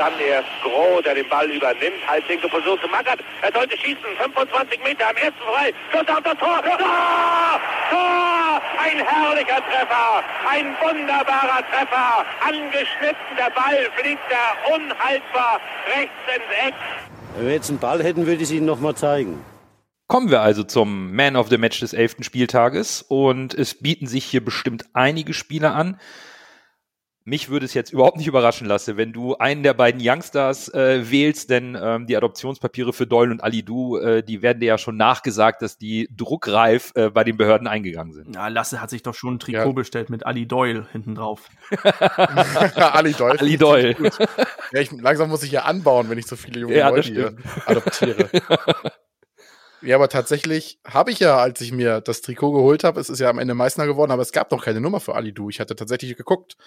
Dann erst Groh, der den Ball übernimmt, halblinke Position zu Mackert. Er sollte schießen, 25 Meter am ersten frei. Schuss auf das Tor. Tor! Tor! Ein herrlicher Treffer, ein wunderbarer Treffer. Angeschnitten, der Ball fliegt er unhaltbar rechts ins Eck. Wenn wir jetzt einen Ball hätten, würde ich es Ihnen nochmal zeigen. Kommen wir also zum Man of the Match des elften Spieltages und es bieten sich hier bestimmt einige Spieler an. Mich würde es jetzt überhaupt nicht überraschen lassen, wenn du einen der beiden Youngstars äh, wählst, denn ähm, die Adoptionspapiere für Doyle und Ali Du, äh, die werden dir ja schon nachgesagt, dass die druckreif äh, bei den Behörden eingegangen sind. Ja, Lasse hat sich doch schon ein Trikot ja. bestellt mit Ali Doyle hinten drauf. Ali Doyle. Ali Doyle. Ja, ich, langsam muss ich ja anbauen, wenn ich so viele junge ja, Leute hier adoptiere. Ja, aber tatsächlich habe ich ja, als ich mir das Trikot geholt habe, es ist ja am Ende Meißner geworden, aber es gab noch keine Nummer für Ali Du. Ich hatte tatsächlich geguckt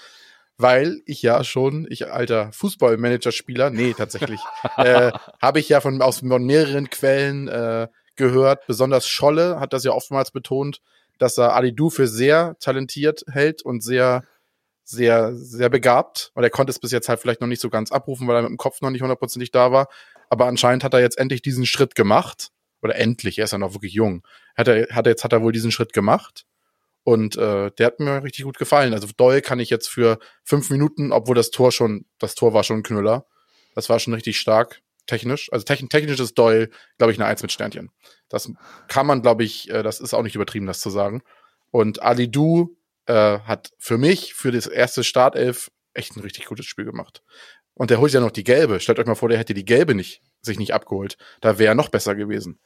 weil ich ja schon, ich alter Fußballmanager-Spieler, nee, tatsächlich, äh, habe ich ja von, aus von mehreren Quellen äh, gehört, besonders Scholle hat das ja oftmals betont, dass er Ali Du für sehr talentiert hält und sehr, sehr, sehr begabt, weil er konnte es bis jetzt halt vielleicht noch nicht so ganz abrufen, weil er mit dem Kopf noch nicht hundertprozentig da war. Aber anscheinend hat er jetzt endlich diesen Schritt gemacht. Oder endlich, er ist ja noch wirklich jung. Hat er, hat er, jetzt hat er wohl diesen Schritt gemacht und äh, der hat mir richtig gut gefallen. Also Doyle kann ich jetzt für fünf Minuten, obwohl das Tor schon, das Tor war schon ein Knüller. Das war schon richtig stark, technisch. Also techn technisch ist Doyle, glaube ich, eine Eins mit Sternchen. Das kann man, glaube ich, äh, das ist auch nicht übertrieben, das zu sagen. Und Ali Du äh, hat für mich, für das erste Startelf, echt ein richtig gutes Spiel gemacht. Und der holt ja noch die gelbe. Stellt euch mal vor, der hätte die gelbe nicht, sich nicht abgeholt. Da wäre er noch besser gewesen.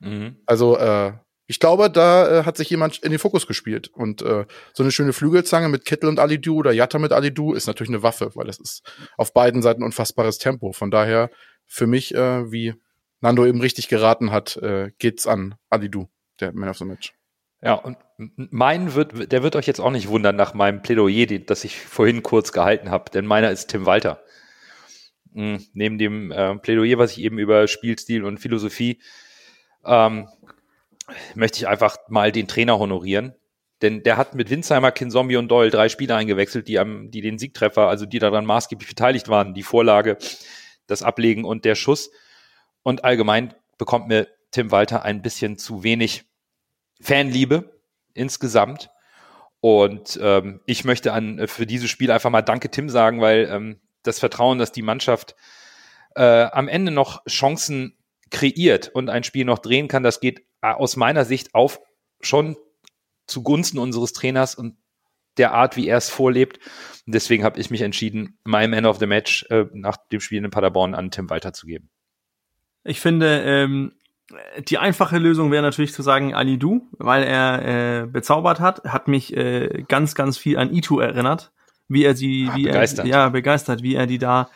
Mhm. Also, äh, ich glaube, da äh, hat sich jemand in den Fokus gespielt. Und äh, so eine schöne Flügelzange mit Kittel und Alidu oder Jatta mit Alidu ist natürlich eine Waffe, weil das ist auf beiden Seiten unfassbares Tempo. Von daher, für mich, äh, wie Nando eben richtig geraten hat, äh, geht's an Alidu, der Man of the Match. Ja, und mein wird, der wird euch jetzt auch nicht wundern nach meinem Plädoyer, das ich vorhin kurz gehalten habe, denn meiner ist Tim Walter. Mhm, neben dem äh, Plädoyer, was ich eben über Spielstil und Philosophie ähm, möchte ich einfach mal den Trainer honorieren. Denn der hat mit Winsheimer, Kinzombie und Doyle drei Spieler eingewechselt, die, am, die den Siegtreffer, also die daran maßgeblich beteiligt waren, die Vorlage, das Ablegen und der Schuss. Und allgemein bekommt mir Tim Walter ein bisschen zu wenig Fanliebe insgesamt. Und ähm, ich möchte an für dieses Spiel einfach mal Danke Tim sagen, weil ähm, das Vertrauen, dass die Mannschaft äh, am Ende noch Chancen kreiert und ein Spiel noch drehen kann, das geht äh, aus meiner Sicht auf schon zugunsten unseres Trainers und der Art, wie er es vorlebt. Und deswegen habe ich mich entschieden, mein Man of the Match äh, nach dem Spiel in Paderborn an Tim weiterzugeben. Ich finde, ähm, die einfache Lösung wäre natürlich zu sagen Ali Du, weil er äh, bezaubert hat, hat mich äh, ganz, ganz viel an Itu erinnert, wie er sie, wie begeistert. er, ja, begeistert, wie er die da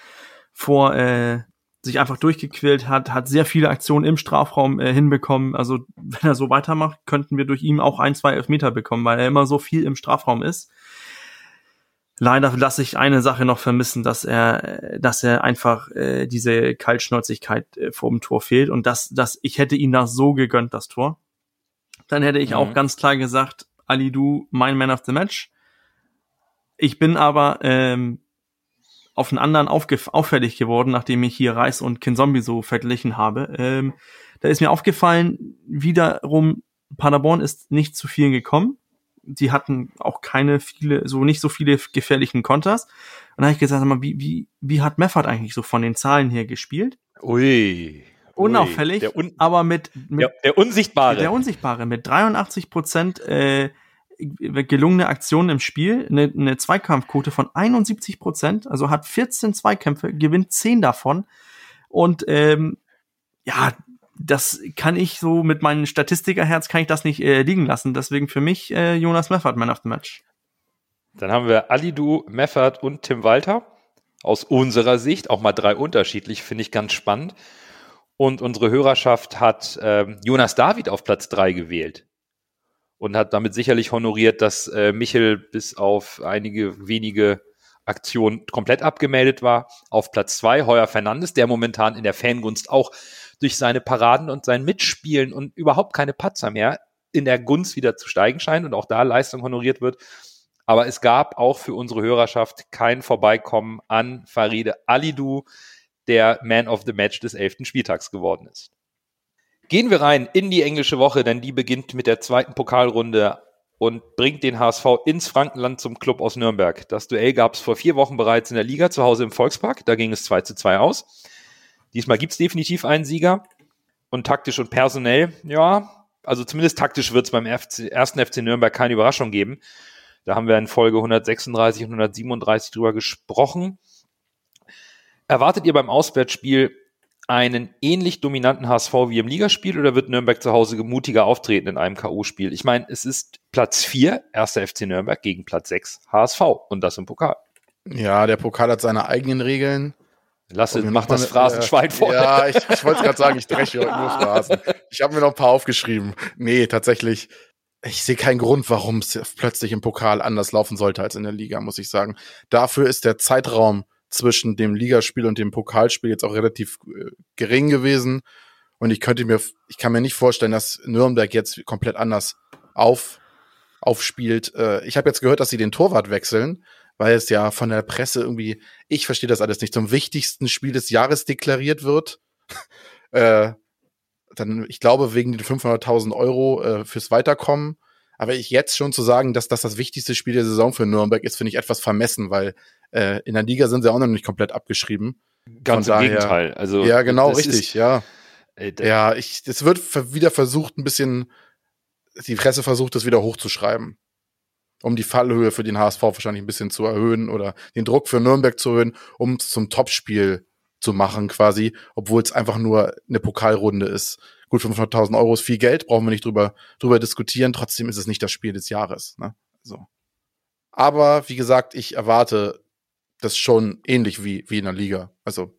vor äh, sich einfach durchgequält hat, hat sehr viele Aktionen im Strafraum äh, hinbekommen. Also wenn er so weitermacht, könnten wir durch ihn auch ein, zwei Elfmeter bekommen, weil er immer so viel im Strafraum ist. Leider lasse ich eine Sache noch vermissen, dass er, dass er einfach äh, diese Kaltschnäuzigkeit äh, vor dem Tor fehlt und dass, dass ich hätte ihn da so gegönnt, das Tor. Dann hätte ich mhm. auch ganz klar gesagt, Ali Du, mein Man of the Match. Ich bin aber ähm, auf einen anderen auffällig geworden, nachdem ich hier Reis und Kinzombie so verglichen habe. Ähm, da ist mir aufgefallen, wiederum, Paderborn ist nicht zu vielen gekommen. Die hatten auch keine viele, so nicht so viele gefährlichen Konters. Und da habe ich gesagt, mal, wie, wie, wie hat Meffert eigentlich so von den Zahlen her gespielt? Ui. Unauffällig, un aber mit, mit der, der, Unsichtbare. Der Unsichtbare, mit 83 Prozent äh, gelungene Aktionen im Spiel, eine, eine Zweikampfquote von 71 Prozent, also hat 14 Zweikämpfe, gewinnt 10 davon. Und ähm, ja, das kann ich so mit meinem Statistikerherz kann ich das nicht äh, liegen lassen. Deswegen für mich äh, Jonas Meffert, Man of the Match. Dann haben wir Alidu, Meffert und Tim Walter. Aus unserer Sicht auch mal drei unterschiedlich, finde ich ganz spannend. Und unsere Hörerschaft hat ähm, Jonas David auf Platz drei gewählt und hat damit sicherlich honoriert, dass äh, Michel bis auf einige wenige Aktionen komplett abgemeldet war. Auf Platz zwei Heuer Fernandes, der momentan in der Fangunst auch durch seine Paraden und sein Mitspielen und überhaupt keine Patzer mehr in der Gunst wieder zu steigen scheint und auch da Leistung honoriert wird. Aber es gab auch für unsere Hörerschaft kein Vorbeikommen an Faride Alidu, der Man of the Match des elften Spieltags geworden ist. Gehen wir rein in die englische Woche, denn die beginnt mit der zweiten Pokalrunde und bringt den HSV ins Frankenland zum Club aus Nürnberg. Das Duell gab es vor vier Wochen bereits in der Liga zu Hause im Volkspark. Da ging es 2 zu 2 aus. Diesmal gibt es definitiv einen Sieger. Und taktisch und personell, ja, also zumindest taktisch wird es beim FC, ersten FC Nürnberg keine Überraschung geben. Da haben wir in Folge 136 und 137 drüber gesprochen. Erwartet ihr beim Auswärtsspiel einen ähnlich dominanten HSV wie im Ligaspiel oder wird Nürnberg zu Hause mutiger auftreten in einem K.O.-Spiel? Ich meine, es ist Platz 4, erster FC Nürnberg gegen Platz 6 HSV und das im Pokal. Ja, der Pokal hat seine eigenen Regeln. Lasse, mach das Phrasenschwein äh, vor. Ja, ich, ich wollte gerade sagen, ich dreche heute nur Phrasen. Ich habe mir noch ein paar aufgeschrieben. Nee, tatsächlich, ich sehe keinen Grund, warum es plötzlich im Pokal anders laufen sollte als in der Liga, muss ich sagen. Dafür ist der Zeitraum zwischen dem Ligaspiel und dem Pokalspiel jetzt auch relativ äh, gering gewesen. Und ich könnte mir, ich kann mir nicht vorstellen, dass Nürnberg jetzt komplett anders auf, aufspielt. Äh, ich habe jetzt gehört, dass sie den Torwart wechseln, weil es ja von der Presse irgendwie, ich verstehe das alles nicht, zum wichtigsten Spiel des Jahres deklariert wird. äh, dann, ich glaube, wegen den 500.000 Euro äh, fürs Weiterkommen. Aber ich jetzt schon zu sagen, dass das das wichtigste Spiel der Saison für Nürnberg ist, finde ich etwas vermessen, weil äh, in der Liga sind sie auch noch nicht komplett abgeschrieben. Ganz Von im daher, Gegenteil. Also, ja, genau, richtig, ist, ja. Äh, ja, ich, es wird wieder versucht, ein bisschen, die Presse versucht, das wieder hochzuschreiben. Um die Fallhöhe für den HSV wahrscheinlich ein bisschen zu erhöhen oder den Druck für Nürnberg zu erhöhen, um es zum Topspiel zu machen quasi, obwohl es einfach nur eine Pokalrunde ist. Gut, 500.000 Euro ist viel Geld, brauchen wir nicht drüber, drüber diskutieren. Trotzdem ist es nicht das Spiel des Jahres. Ne? So. Aber wie gesagt, ich erwarte das schon ähnlich wie, wie in der Liga. Also.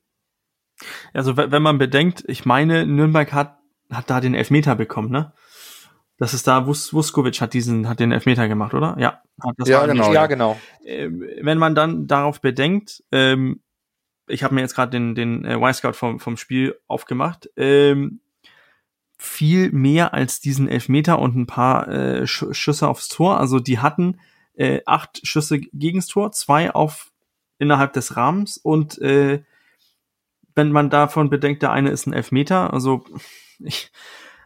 Also, wenn man bedenkt, ich meine, Nürnberg hat, hat da den Elfmeter bekommen, ne? Das ist da, Wus Vuskovic hat diesen, hat den Elfmeter gemacht, oder? Ja, das ja, genau, ja, genau. Ähm, wenn man dann darauf bedenkt, ähm, ich habe mir jetzt gerade den, den äh, Y-Scout vom, vom Spiel aufgemacht, ähm, viel mehr als diesen Elfmeter und ein paar äh, Sch Schüsse aufs Tor. Also die hatten äh, acht Schüsse gegens Tor, zwei auf innerhalb des Rahmens und äh, wenn man davon bedenkt, der eine ist ein Elfmeter, also ich,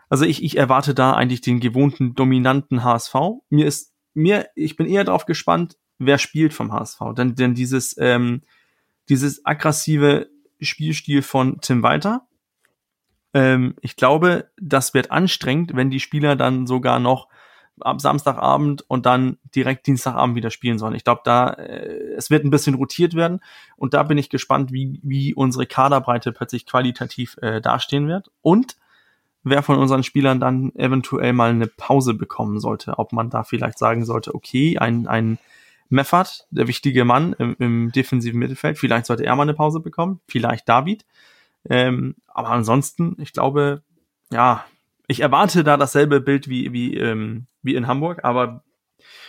also ich, ich erwarte da eigentlich den gewohnten dominanten HSV. Mir ist mir, ich bin eher darauf gespannt, wer spielt vom HSV, denn denn dieses ähm, dieses aggressive Spielstil von Tim Walter. Ähm, ich glaube, das wird anstrengend, wenn die Spieler dann sogar noch ab Samstagabend und dann direkt Dienstagabend wieder spielen sollen. Ich glaube, da äh, es wird ein bisschen rotiert werden und da bin ich gespannt, wie wie unsere Kaderbreite plötzlich qualitativ äh, dastehen wird und wer von unseren Spielern dann eventuell mal eine Pause bekommen sollte, ob man da vielleicht sagen sollte, okay, ein ein Meffert, der wichtige Mann im, im defensiven Mittelfeld, vielleicht sollte er mal eine Pause bekommen, vielleicht David. Ähm, aber ansonsten, ich glaube, ja, ich erwarte da dasselbe Bild wie, wie, ähm, wie in Hamburg, aber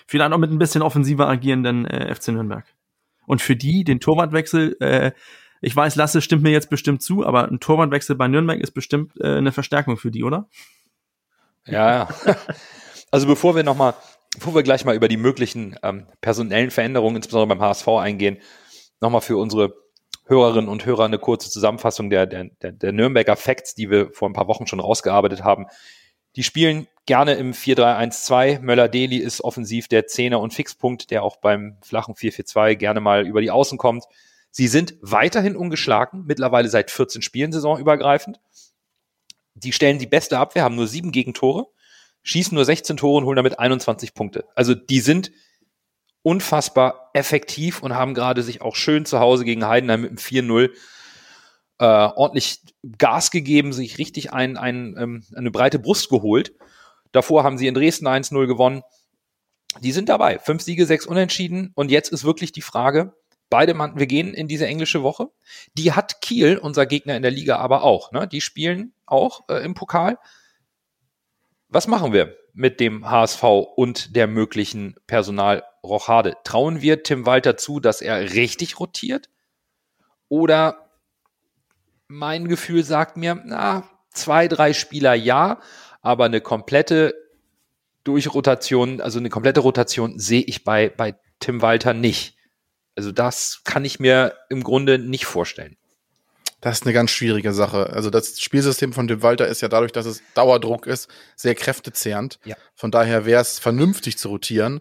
vielleicht auch mit ein bisschen offensiver agierenden äh, FC Nürnberg. Und für die, den Torwartwechsel, äh, ich weiß, Lasse stimmt mir jetzt bestimmt zu, aber ein Torwartwechsel bei Nürnberg ist bestimmt äh, eine Verstärkung für die, oder? Ja, ja. Also bevor wir nochmal, bevor wir gleich mal über die möglichen ähm, personellen Veränderungen, insbesondere beim HSV eingehen, nochmal für unsere Hörerinnen und Hörer eine kurze Zusammenfassung der, der, der Nürnberger Facts, die wir vor ein paar Wochen schon rausgearbeitet haben. Die spielen gerne im 4-3-1-2. Möller-Deli ist offensiv der Zehner und Fixpunkt, der auch beim flachen 4-4-2 gerne mal über die Außen kommt. Sie sind weiterhin ungeschlagen, mittlerweile seit 14 Spielen saisonübergreifend. Die stellen die beste Abwehr, haben nur sieben Gegentore, schießen nur 16 Tore und holen damit 21 Punkte. Also die sind unfassbar effektiv und haben gerade sich auch schön zu Hause gegen Heidenheim mit dem 4-0 äh, ordentlich Gas gegeben, sich richtig ein, ein, ähm, eine breite Brust geholt. Davor haben sie in Dresden 1-0 gewonnen. Die sind dabei. Fünf Siege, sechs Unentschieden. Und jetzt ist wirklich die Frage, beide Mann, wir gehen in diese englische Woche. Die hat Kiel, unser Gegner in der Liga, aber auch. Ne? Die spielen auch äh, im Pokal. Was machen wir mit dem HSV und der möglichen Personalrochade? Trauen wir Tim Walter zu, dass er richtig rotiert? Oder mein Gefühl sagt mir, na, zwei, drei Spieler ja, aber eine komplette Durchrotation, also eine komplette Rotation sehe ich bei, bei Tim Walter nicht. Also das kann ich mir im Grunde nicht vorstellen. Das ist eine ganz schwierige Sache. Also das Spielsystem von Tim Walter ist ja dadurch, dass es Dauerdruck ist, sehr kräftezehrend. Ja. Von daher wäre es vernünftig zu rotieren.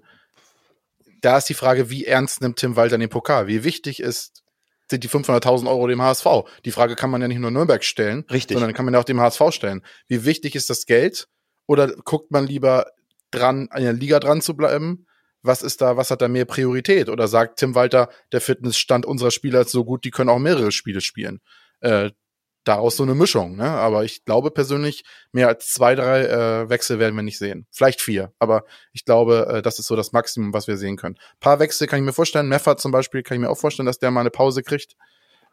Da ist die Frage, wie ernst nimmt Tim Walter den Pokal? Wie wichtig ist sind die 500.000 Euro dem HSV? Die Frage kann man ja nicht nur Nürnberg stellen, Richtig. sondern kann man ja auch dem HSV stellen. Wie wichtig ist das Geld? Oder guckt man lieber dran, an der Liga dran zu bleiben? was ist da, was hat da mehr Priorität? Oder sagt Tim Walter, der Fitnessstand unserer Spieler ist so gut, die können auch mehrere Spiele spielen. Äh, daraus so eine Mischung, ne? Aber ich glaube persönlich, mehr als zwei, drei äh, Wechsel werden wir nicht sehen. Vielleicht vier, aber ich glaube, äh, das ist so das Maximum, was wir sehen können. Ein paar Wechsel kann ich mir vorstellen. Meffert zum Beispiel kann ich mir auch vorstellen, dass der mal eine Pause kriegt,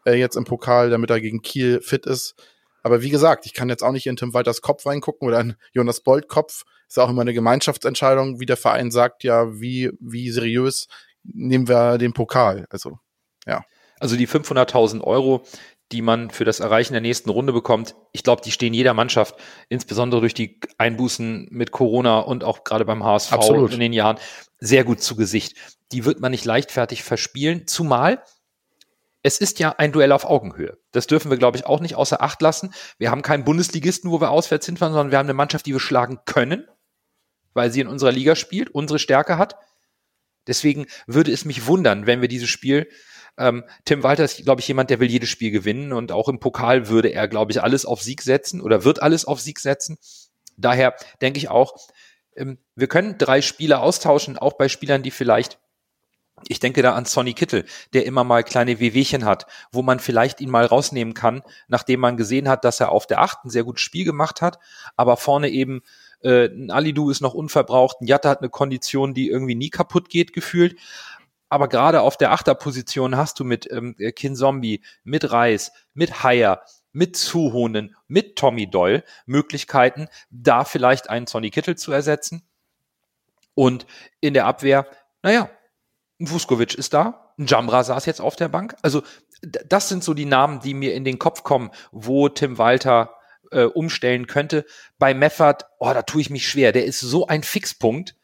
äh, jetzt im Pokal, damit er gegen Kiel fit ist. Aber wie gesagt, ich kann jetzt auch nicht in Tim Walters Kopf reingucken oder in Jonas Bolt Kopf. Ist auch immer eine Gemeinschaftsentscheidung, wie der Verein sagt, ja, wie, wie seriös nehmen wir den Pokal. Also, ja. Also die 500.000 Euro, die man für das Erreichen der nächsten Runde bekommt, ich glaube, die stehen jeder Mannschaft, insbesondere durch die Einbußen mit Corona und auch gerade beim HSV Absolut. in den Jahren, sehr gut zu Gesicht. Die wird man nicht leichtfertig verspielen, zumal es ist ja ein Duell auf Augenhöhe. Das dürfen wir, glaube ich, auch nicht außer Acht lassen. Wir haben keinen Bundesligisten, wo wir auswärts hinfahren, sondern wir haben eine Mannschaft, die wir schlagen können, weil sie in unserer Liga spielt, unsere Stärke hat. Deswegen würde es mich wundern, wenn wir dieses Spiel, ähm, Tim Walter ist, glaube ich, jemand, der will jedes Spiel gewinnen und auch im Pokal würde er, glaube ich, alles auf Sieg setzen oder wird alles auf Sieg setzen. Daher denke ich auch, ähm, wir können drei Spieler austauschen, auch bei Spielern, die vielleicht ich denke da an Sonny Kittel, der immer mal kleine Wehwehchen hat, wo man vielleicht ihn mal rausnehmen kann, nachdem man gesehen hat, dass er auf der achten sehr gutes Spiel gemacht hat, aber vorne eben äh, ein Alidu ist noch unverbraucht, ein Jatta hat eine Kondition, die irgendwie nie kaputt geht, gefühlt. Aber gerade auf der Achterposition hast du mit ähm, Kinzombie, mit Reis, mit Haier, mit Zuhonen, mit Tommy Doyle Möglichkeiten, da vielleicht einen Sonny Kittel zu ersetzen. Und in der Abwehr, naja, Vuskovic ist da, Jamra saß jetzt auf der Bank. Also das sind so die Namen, die mir in den Kopf kommen, wo Tim Walter äh, umstellen könnte. Bei Meffert, oh, da tue ich mich schwer. Der ist so ein Fixpunkt.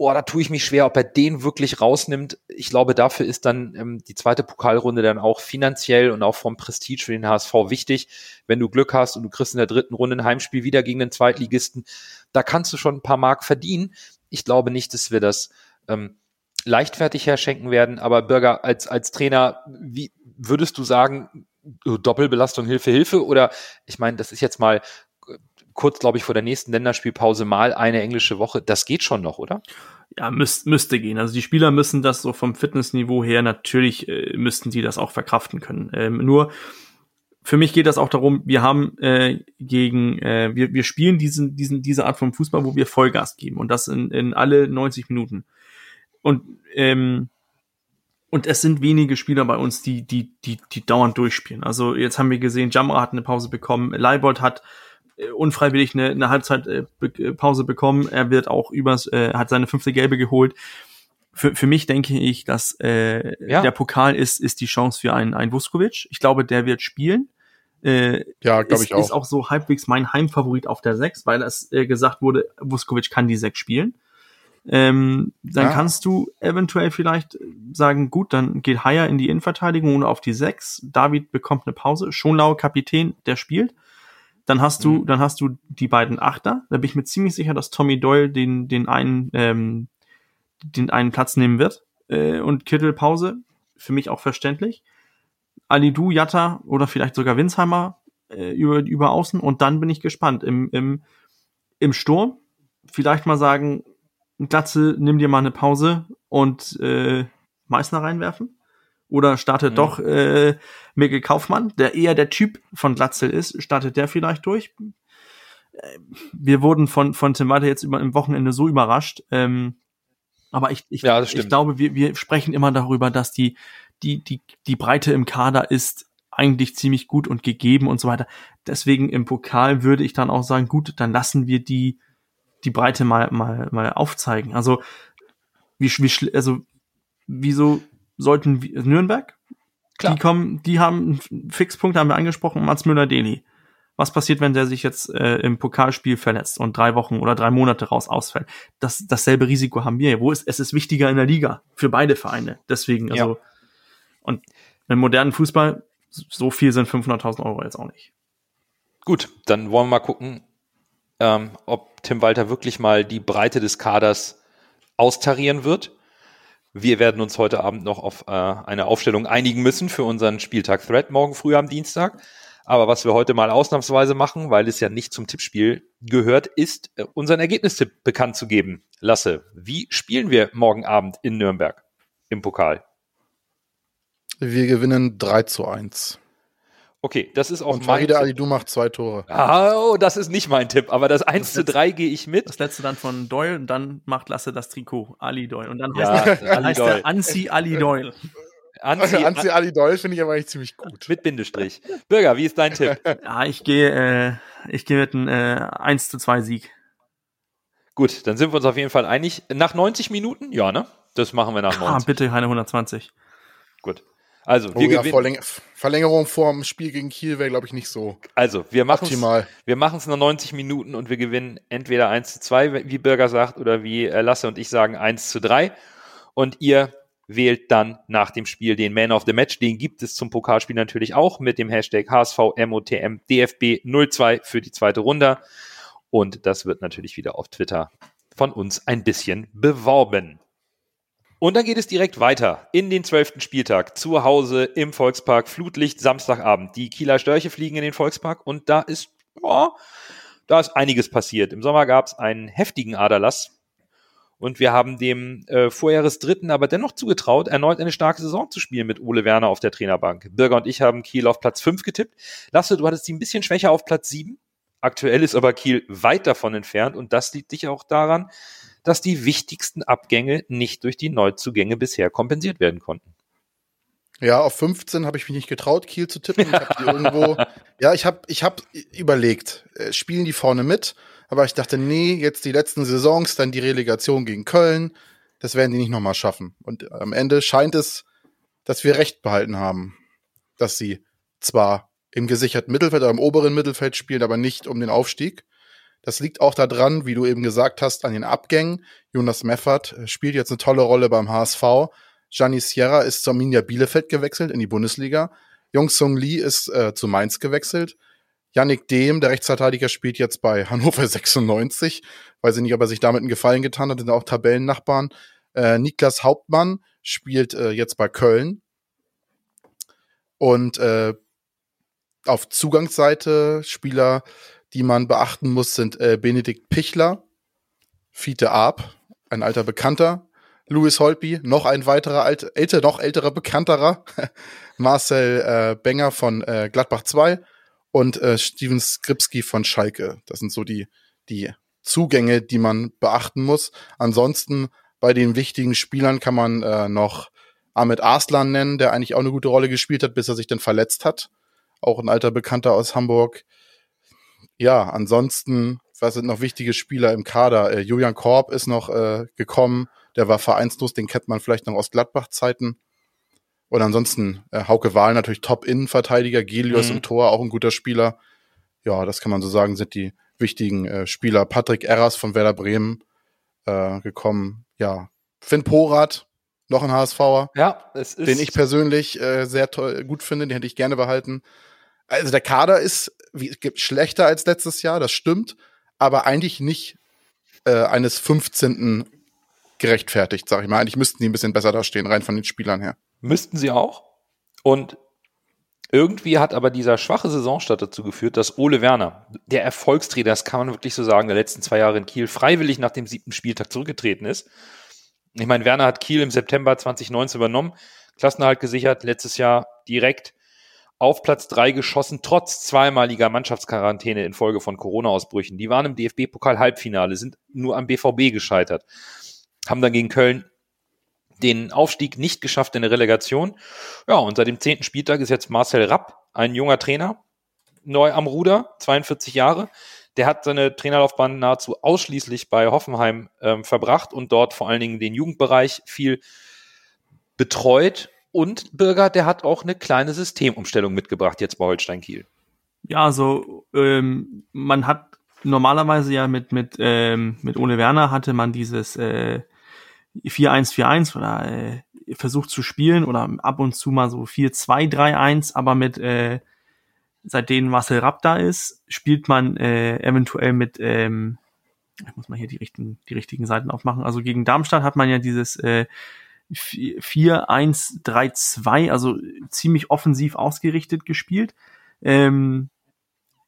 Oh, da tue ich mich schwer, ob er den wirklich rausnimmt. Ich glaube, dafür ist dann ähm, die zweite Pokalrunde dann auch finanziell und auch vom Prestige für den HSV wichtig. Wenn du Glück hast und du kriegst in der dritten Runde ein Heimspiel wieder gegen den Zweitligisten, da kannst du schon ein paar Mark verdienen. Ich glaube nicht, dass wir das ähm, leichtfertig herschenken werden. Aber Bürger, als, als Trainer, wie würdest du sagen, Doppelbelastung, Hilfe, Hilfe? Oder ich meine, das ist jetzt mal kurz, glaube ich, vor der nächsten Länderspielpause mal eine englische Woche. Das geht schon noch, oder? Ja, müsst, müsste gehen. Also die Spieler müssen das so vom Fitnessniveau her, natürlich äh, müssten sie das auch verkraften können. Ähm, nur für mich geht das auch darum, wir haben äh, gegen, äh, wir, wir spielen diesen, diesen, diese Art von Fußball, wo wir Vollgas geben und das in, in alle 90 Minuten. Und, ähm, und es sind wenige Spieler bei uns, die, die, die, die dauernd durchspielen. Also jetzt haben wir gesehen, Jamra hat eine Pause bekommen, Leibold hat unfreiwillig eine, eine Halbzeitpause äh, bekommen. Er wird auch übers, äh, hat seine fünfte Gelbe geholt. Für, für mich denke ich, dass äh, ja. der Pokal ist, ist die Chance für einen, einen Vuskovic. Ich glaube, der wird spielen. Äh, ja, glaube ich auch. Ist auch so halbwegs mein Heimfavorit auf der 6, weil es äh, gesagt wurde, Vuskovic kann die 6 spielen. Ähm, dann ja. kannst du eventuell vielleicht sagen, gut, dann geht Haier in die Innenverteidigung und auf die 6. David bekommt eine Pause. Schonlau Kapitän, der spielt. Dann hast du, mhm. dann hast du die beiden Achter. Da bin ich mir ziemlich sicher, dass Tommy Doyle den, den einen, ähm, den einen Platz nehmen wird. Äh, und Kittel Pause. Für mich auch verständlich. Alidu, Jatta oder vielleicht sogar Winsheimer äh, über, über Außen. Und dann bin ich gespannt. Im, im, im Sturm vielleicht mal sagen, Glatze, nimm dir mal eine Pause und äh, Meißner reinwerfen? Oder startet mhm. doch äh, Mikkel Kaufmann, der eher der Typ von Glatzel ist, startet der vielleicht durch? Äh, wir wurden von, von Tim Walter jetzt über, im Wochenende so überrascht. Ähm, aber ich, ich, ja, ich glaube, wir, wir sprechen immer darüber, dass die, die, die, die Breite im Kader ist eigentlich ziemlich gut und gegeben und so weiter. Deswegen im Pokal würde ich dann auch sagen, gut, dann lassen wir die die Breite mal, mal, mal aufzeigen. Also, wie, wie, also, wieso sollten wir, Nürnberg? Klar. Die kommen, die haben Fixpunkt, haben wir angesprochen, Mats Müller-Deli. Was passiert, wenn der sich jetzt äh, im Pokalspiel verletzt und drei Wochen oder drei Monate raus ausfällt? Das, dasselbe Risiko haben wir. Wo ist, es ist wichtiger in der Liga für beide Vereine. Deswegen, also, ja. und im modernen Fußball, so viel sind 500.000 Euro jetzt auch nicht. Gut, dann wollen wir mal gucken, ähm, ob Tim Walter wirklich mal die Breite des Kaders austarieren wird. Wir werden uns heute Abend noch auf äh, eine Aufstellung einigen müssen für unseren Spieltag Thread morgen früh am Dienstag. Aber was wir heute mal ausnahmsweise machen, weil es ja nicht zum Tippspiel gehört, ist, äh, unseren Ergebnistipp bekannt zu geben. Lasse, wie spielen wir morgen Abend in Nürnberg im Pokal? Wir gewinnen 3 zu 1. Okay, das ist auch Und Farida Ali, du macht zwei Tore. Ah, oh, das ist nicht mein Tipp, aber das 1 zu 3 gehe ich mit. Das letzte dann von Doyle und dann macht Lasse das Trikot. Ali Doyle. Und dann Ja, heißt, er, Ali heißt Doyle. er Anzi Ali Doyle. Anzi, Anzi Ali Doyle finde ich aber eigentlich ziemlich gut. mit Bindestrich. Bürger, wie ist dein Tipp? Ja, ich gehe, äh, ich gehe mit einem äh, 1 zu 2 Sieg. Gut, dann sind wir uns auf jeden Fall einig. Nach 90 Minuten? Ja, ne? Das machen wir nach Ah, 90. bitte keine 120. Gut. Also, Oh wir ja. Verläng Verlängerung vor dem Spiel gegen Kiel wäre, glaube ich, nicht so Also, wir machen es optimal. wir machen's nach 90 Minuten und wir gewinnen entweder 1 zu 2, wie Bürger sagt, oder wie äh, Lasse und ich sagen 1 zu 3. Und ihr wählt dann nach dem Spiel den Man of the Match. Den gibt es zum Pokalspiel natürlich auch mit dem Hashtag HSVMOTM DFB 02 für die zweite Runde. Und das wird natürlich wieder auf Twitter von uns ein bisschen beworben. Und dann geht es direkt weiter in den zwölften Spieltag zu Hause im Volkspark Flutlicht Samstagabend. Die Kieler Störche fliegen in den Volkspark und da ist, ja, da ist einiges passiert. Im Sommer gab es einen heftigen Aderlass und wir haben dem äh, Vorjahresdritten aber dennoch zugetraut, erneut eine starke Saison zu spielen mit Ole Werner auf der Trainerbank. Bürger und ich haben Kiel auf Platz 5 getippt. Lasse, du hattest sie ein bisschen schwächer auf Platz 7. Aktuell ist aber Kiel weit davon entfernt und das liegt sicher auch daran, dass die wichtigsten Abgänge nicht durch die Neuzugänge bisher kompensiert werden konnten. Ja, auf 15 habe ich mich nicht getraut, Kiel zu tippen. Ich habe die irgendwo. Ja, ich habe ich hab überlegt, äh, spielen die vorne mit? Aber ich dachte, nee, jetzt die letzten Saisons, dann die Relegation gegen Köln, das werden die nicht nochmal schaffen. Und am Ende scheint es, dass wir recht behalten haben, dass sie zwar im gesicherten Mittelfeld oder im oberen Mittelfeld spielen, aber nicht um den Aufstieg. Das liegt auch daran, wie du eben gesagt hast, an den Abgängen. Jonas Meffert äh, spielt jetzt eine tolle Rolle beim HSV. Gianni Sierra ist zur Arminia Bielefeld gewechselt in die Bundesliga. Jung Sung Lee ist äh, zu Mainz gewechselt. Yannick Dehm, der Rechtsverteidiger, spielt jetzt bei Hannover 96. Weiß ich nicht, ob er sich damit einen Gefallen getan hat, sind auch Tabellennachbarn. Äh, Niklas Hauptmann spielt äh, jetzt bei Köln. Und äh, auf Zugangsseite Spieler, die man beachten muss, sind äh, Benedikt Pichler, Fiete Arp, ein alter Bekannter, Louis Holpi, noch ein weiterer alt, älter, noch älterer Bekannterer, Marcel äh, Benger von äh, Gladbach 2 und äh, Steven Skripski von Schalke. Das sind so die, die Zugänge, die man beachten muss. Ansonsten bei den wichtigen Spielern kann man äh, noch Ahmed Arslan nennen, der eigentlich auch eine gute Rolle gespielt hat, bis er sich dann verletzt hat. Auch ein alter Bekannter aus Hamburg. Ja, ansonsten, was sind noch wichtige Spieler im Kader? Äh, Julian Korb ist noch äh, gekommen, der war vereinslos, den kennt man vielleicht noch aus Gladbach-Zeiten. Und ansonsten äh, Hauke Wahl natürlich Top-Innenverteidiger, Gelius Mhm. im Tor, auch ein guter Spieler. Ja, das kann man so sagen, sind die wichtigen äh, Spieler. Patrick Erras von Werder Bremen äh, gekommen. Ja, Finn Porath, noch ein HSVer, Ja, es ist. den ich persönlich äh, sehr toll, gut finde, den hätte ich gerne behalten. Also der Kader ist wie, schlechter als letztes Jahr, das stimmt, aber eigentlich nicht äh, eines 15. gerechtfertigt, sag ich mal. Eigentlich müssten die ein bisschen besser dastehen, rein von den Spielern her. Müssten sie auch. Und irgendwie hat aber dieser schwache Saisonstart dazu geführt, dass Ole Werner, der Erfolgstrainer, das kann man wirklich so sagen, der letzten zwei Jahre in Kiel, freiwillig nach dem siebten Spieltag zurückgetreten ist. Ich meine, Werner hat Kiel im September 2019 übernommen, Klassenerhalt gesichert, letztes Jahr direkt auf Platz drei geschossen, trotz zweimaliger Mannschaftsquarantäne infolge von Corona-Ausbrüchen. Die waren im DFB-Pokal-Halbfinale, sind nur am BVB gescheitert, haben dann gegen Köln den Aufstieg nicht geschafft in der Relegation. Ja, und seit dem zehnten Spieltag ist jetzt Marcel Rapp, ein junger Trainer, neu am Ruder, 42 Jahre. Der hat seine Trainerlaufbahn nahezu ausschließlich bei Hoffenheim ähm, verbracht und dort vor allen Dingen den Jugendbereich viel betreut. Und Bürger, der hat auch eine kleine Systemumstellung mitgebracht jetzt bei Holstein Kiel. Ja, also ähm, man hat normalerweise ja mit mit ähm, mit Ole Werner hatte man dieses äh, 4-1-4-1 oder äh, versucht zu spielen oder ab und zu mal so 4-2-3-1, aber mit äh, seitdem Marcel Rapp da ist, spielt man äh, eventuell mit ähm, ich muss mal hier die richtigen die richtigen Seiten aufmachen. Also gegen Darmstadt hat man ja dieses äh, 4-1-3-2, also ziemlich offensiv ausgerichtet gespielt. Ähm,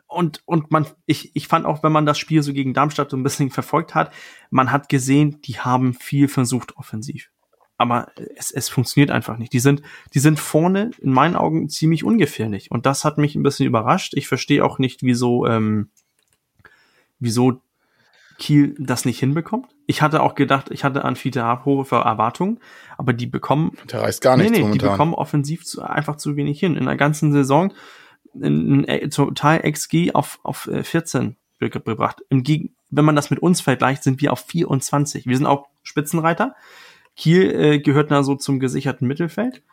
und, und man, ich, ich fand auch, wenn man das Spiel so gegen Darmstadt so ein bisschen verfolgt hat, man hat gesehen, die haben viel versucht offensiv. Aber es, es funktioniert einfach nicht. Die sind, die sind vorne in meinen Augen ziemlich ungefährlich. Und das hat mich ein bisschen überrascht. Ich verstehe auch nicht, wieso, ähm, wieso Kiel das nicht hinbekommt. Ich hatte auch gedacht, ich hatte an Fiete hohe Erwartungen, aber die bekommen. Der reißt gar nichts nee, nee, momentan. Die bekommen offensiv zu, einfach zu wenig hin. In der ganzen Saison ein, ein total XG auf, auf 14 äh, gebracht. Im Gegen wenn man das mit uns vergleicht, sind wir auf 24. Wir sind auch Spitzenreiter. Kiel äh, gehört da so zum gesicherten Mittelfeld.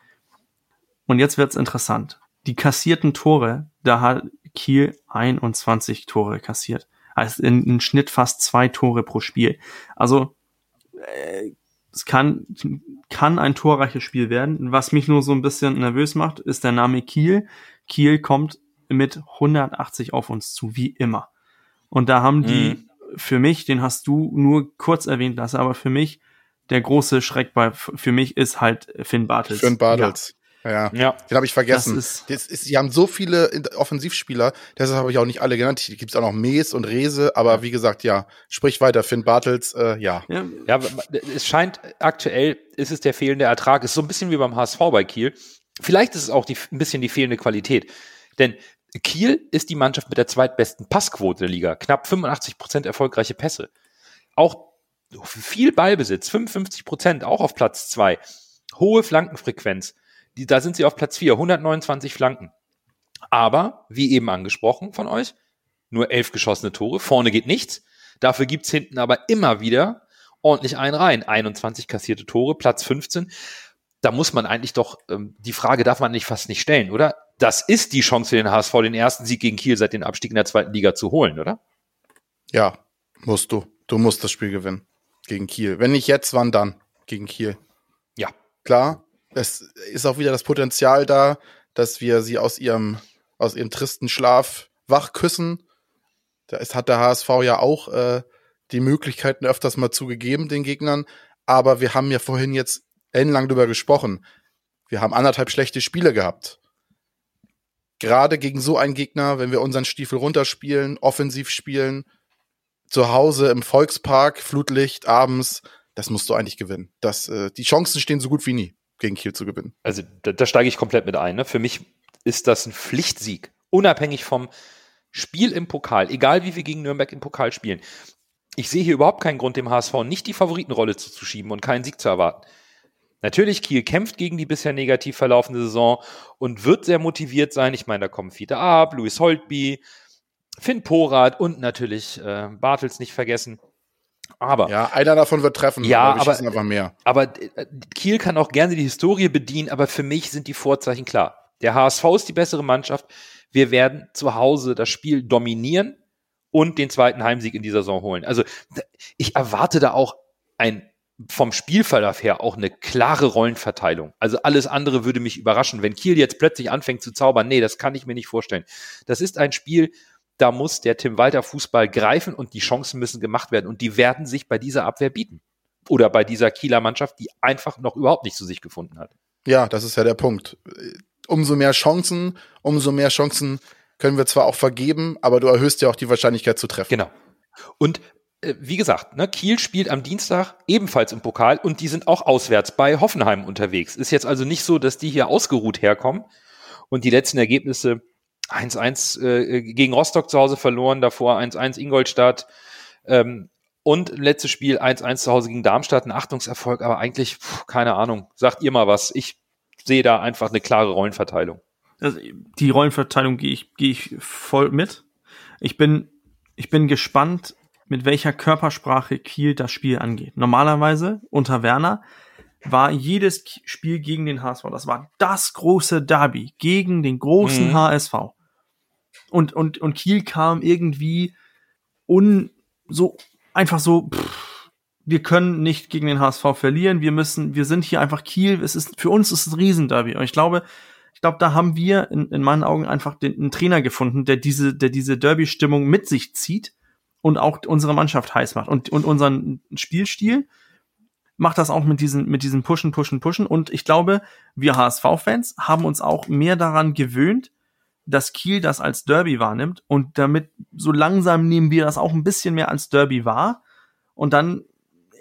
Und jetzt wird's interessant. Die kassierten Tore, da hat Kiel 21 Tore kassiert heißt in, in Schnitt fast zwei Tore pro Spiel. Also äh, es kann, kann ein torreiches Spiel werden. Was mich nur so ein bisschen nervös macht, ist der Name Kiel. Kiel kommt mit 180 auf uns zu, wie immer. Und da haben die mhm. für mich, den hast du nur kurz erwähnt lassen, aber für mich der große Schreck bei, für mich ist halt Finn Bartels. Finn Bartels. Ja, ja. den habe ich vergessen. Das ist, das ist, sie haben so viele Offensivspieler, deshalb habe ich auch nicht alle genannt. Hier gibt es auch noch Mees und Rese, aber wie gesagt, ja, sprich weiter, Finn Bartels, äh, ja. ja. Ja, es scheint aktuell, ist es der fehlende Ertrag, ist so ein bisschen wie beim HSV bei Kiel. Vielleicht ist es auch die, ein bisschen die fehlende Qualität. Denn Kiel ist die Mannschaft mit der zweitbesten Passquote der Liga. Knapp 85 Prozent erfolgreiche Pässe. Auch viel Ballbesitz, 55 Prozent, auch auf Platz zwei. Hohe Flankenfrequenz die, da sind sie auf Platz 4, 129 Flanken. Aber, wie eben angesprochen von euch, nur elf geschossene Tore, vorne geht nichts. Dafür gibt's hinten aber immer wieder ordentlich einen rein. 21 kassierte Tore, Platz 15. Da muss man eigentlich doch, ähm, die Frage darf man nicht fast nicht stellen, oder? Das ist die Chance für den HSV, den ersten Sieg gegen Kiel seit dem Abstieg in der zweiten Liga zu holen, oder? Ja, musst du. Du musst das Spiel gewinnen. Gegen Kiel. Wenn nicht jetzt, wann dann? Gegen Kiel. Ja. Klar, es ist auch wieder das Potenzial da, dass wir sie aus ihrem, aus ihrem tristen Schlaf wach küssen. Da ist, hat der HSV ja auch äh, die Möglichkeiten öfters mal zugegeben, den Gegnern. Aber wir haben ja vorhin jetzt ellenlang drüber gesprochen. Wir haben anderthalb schlechte Spiele gehabt. Gerade gegen so einen Gegner, wenn wir unseren Stiefel runterspielen, offensiv spielen, zu Hause im Volkspark, Flutlicht, abends, das musst du eigentlich gewinnen. Das, äh, die Chancen stehen so gut wie nie gegen Kiel zu gewinnen. Also da, da steige ich komplett mit ein. Ne? Für mich ist das ein Pflichtsieg, unabhängig vom Spiel im Pokal, egal wie wir gegen Nürnberg im Pokal spielen. Ich sehe hier überhaupt keinen Grund, dem HSV nicht die Favoritenrolle zuzuschieben und keinen Sieg zu erwarten. Natürlich, Kiel kämpft gegen die bisher negativ verlaufende Saison und wird sehr motiviert sein. Ich meine, da kommen Fiete Ab, Luis Holtby, Finn Porath und natürlich äh, Bartels nicht vergessen. Aber ja, einer davon wird treffen. Ja, aber, aber, mehr. aber äh, Kiel kann auch gerne die Historie bedienen, aber für mich sind die Vorzeichen klar. Der HSV ist die bessere Mannschaft. Wir werden zu Hause das Spiel dominieren und den zweiten Heimsieg in dieser Saison holen. Also ich erwarte da auch ein vom Spielverlauf her auch eine klare Rollenverteilung. Also alles andere würde mich überraschen, wenn Kiel jetzt plötzlich anfängt zu zaubern. Nee, das kann ich mir nicht vorstellen. Das ist ein Spiel, da muss der Tim Walter Fußball greifen und die Chancen müssen gemacht werden. Und die werden sich bei dieser Abwehr bieten. Oder bei dieser Kieler Mannschaft, die einfach noch überhaupt nicht zu sich gefunden hat. Ja, das ist ja der Punkt. Umso mehr Chancen, umso mehr Chancen können wir zwar auch vergeben, aber du erhöhst ja auch die Wahrscheinlichkeit zu treffen. Genau. Und äh, wie gesagt, ne, Kiel spielt am Dienstag ebenfalls im Pokal und die sind auch auswärts bei Hoffenheim unterwegs. Ist jetzt also nicht so, dass die hier ausgeruht herkommen und die letzten Ergebnisse 1-1 äh, gegen Rostock zu Hause verloren, davor 1-1 Ingolstadt ähm, und letztes Spiel 1-1 zu Hause gegen Darmstadt, ein Achtungserfolg, aber eigentlich, pff, keine Ahnung, sagt ihr mal was. Ich sehe da einfach eine klare Rollenverteilung. Also die Rollenverteilung gehe ich, gehe ich voll mit. Ich bin, ich bin gespannt, mit welcher Körpersprache Kiel das Spiel angeht. Normalerweise unter Werner war jedes Spiel gegen den HSV. Das war das große Derby gegen den großen mhm. HSV und, und, und Kiel kam irgendwie un, so, einfach so, pff, wir können nicht gegen den HSV verlieren, wir müssen, wir sind hier einfach Kiel, es ist, für uns ist es ein Riesenderby. Und ich glaube, ich glaube, da haben wir in, in meinen Augen einfach den, einen Trainer gefunden, der diese, der diese Derby-Stimmung mit sich zieht und auch unsere Mannschaft heiß macht und, und unseren Spielstil macht das auch mit diesen, mit diesen Pushen, Pushen, Pushen. Und ich glaube, wir HSV-Fans haben uns auch mehr daran gewöhnt, dass Kiel das als Derby wahrnimmt und damit so langsam nehmen wir das auch ein bisschen mehr als Derby wahr und dann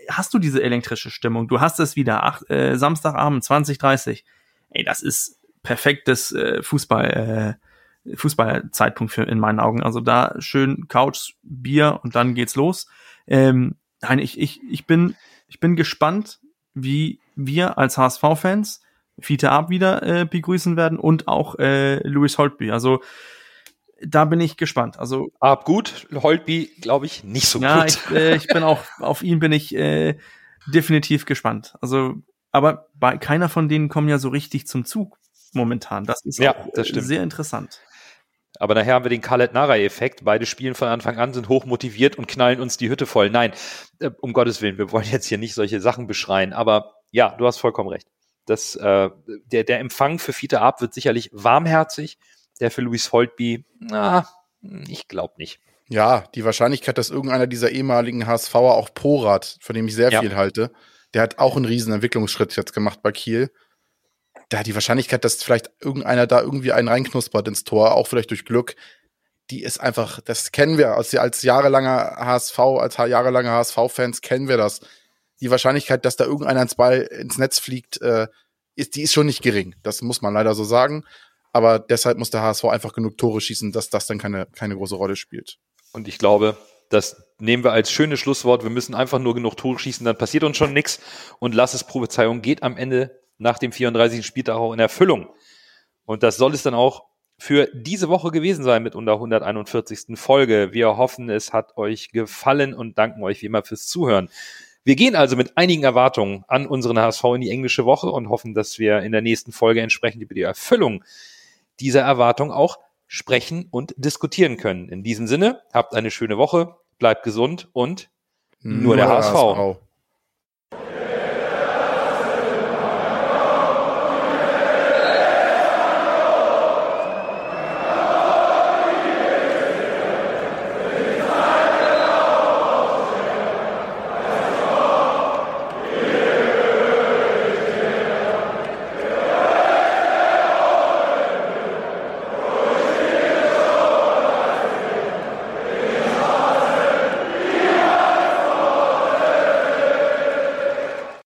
hast du diese elektrische Stimmung. Du hast es wieder, ach, äh, Samstagabend 20:30. Ey, das ist perfektes äh, Fußball äh, Fußballzeitpunkt für in meinen Augen. Also da schön Couch, Bier und dann geht's los. Ähm, nein, ich, ich, ich bin ich bin gespannt, wie wir als HSV-Fans Fiete Ab wieder äh, begrüßen werden und auch äh, Louis Holtby. Also da bin ich gespannt. Also Ab gut, Holtby glaube ich nicht so ja, gut. ich, äh, ich bin auch auf ihn bin ich äh, definitiv gespannt. Also aber bei keiner von denen kommen ja so richtig zum Zug momentan. Das ist Ja, auch, das äh, stimmt. sehr interessant. Aber nachher haben wir den Khaled Nara-Effekt. Beide spielen von Anfang an, sind hoch motiviert und knallen uns die Hütte voll. Nein, äh, um Gottes Willen, wir wollen jetzt hier nicht solche Sachen beschreien. Aber ja, du hast vollkommen recht. Das, äh, der, der Empfang für Fiete Ab wird sicherlich warmherzig. Der für Louis Holtby, na, ich glaube nicht. Ja, die Wahrscheinlichkeit, dass irgendeiner dieser ehemaligen HSVer, auch Porat, von dem ich sehr Ja. viel halte, der hat auch einen riesen Entwicklungsschritt jetzt gemacht bei Kiel. Da die Wahrscheinlichkeit, dass vielleicht irgendeiner da irgendwie einen reinknuspert ins Tor, auch vielleicht durch Glück, die ist einfach, das kennen wir als, als jahrelanger HSV, als ha- jahrelange HSV-Fans kennen wir das. Die Wahrscheinlichkeit, dass da irgendeiner ins Ball ins Netz fliegt, äh, ist, die ist schon nicht gering. Das muss man leider so sagen. Aber deshalb muss der HSV einfach genug Tore schießen, dass das dann keine, keine große Rolle spielt. Und ich glaube, das nehmen wir als schönes Schlusswort. Wir müssen einfach nur genug Tore schießen, dann passiert uns schon nichts. Und Lasses Prophezeiung geht am Ende nach dem 34. Spieltag auch in Erfüllung. Und das soll es dann auch für diese Woche gewesen sein mit unserer 141. Folge. Wir hoffen, es hat euch gefallen und danken euch wie immer fürs Zuhören. Wir gehen also mit einigen Erwartungen an unseren HSV in die englische Woche und hoffen, dass wir in der nächsten Folge entsprechend über die Erfüllung dieser Erwartung auch sprechen und diskutieren können. In diesem Sinne, habt eine schöne Woche, bleibt gesund und nur der HSV.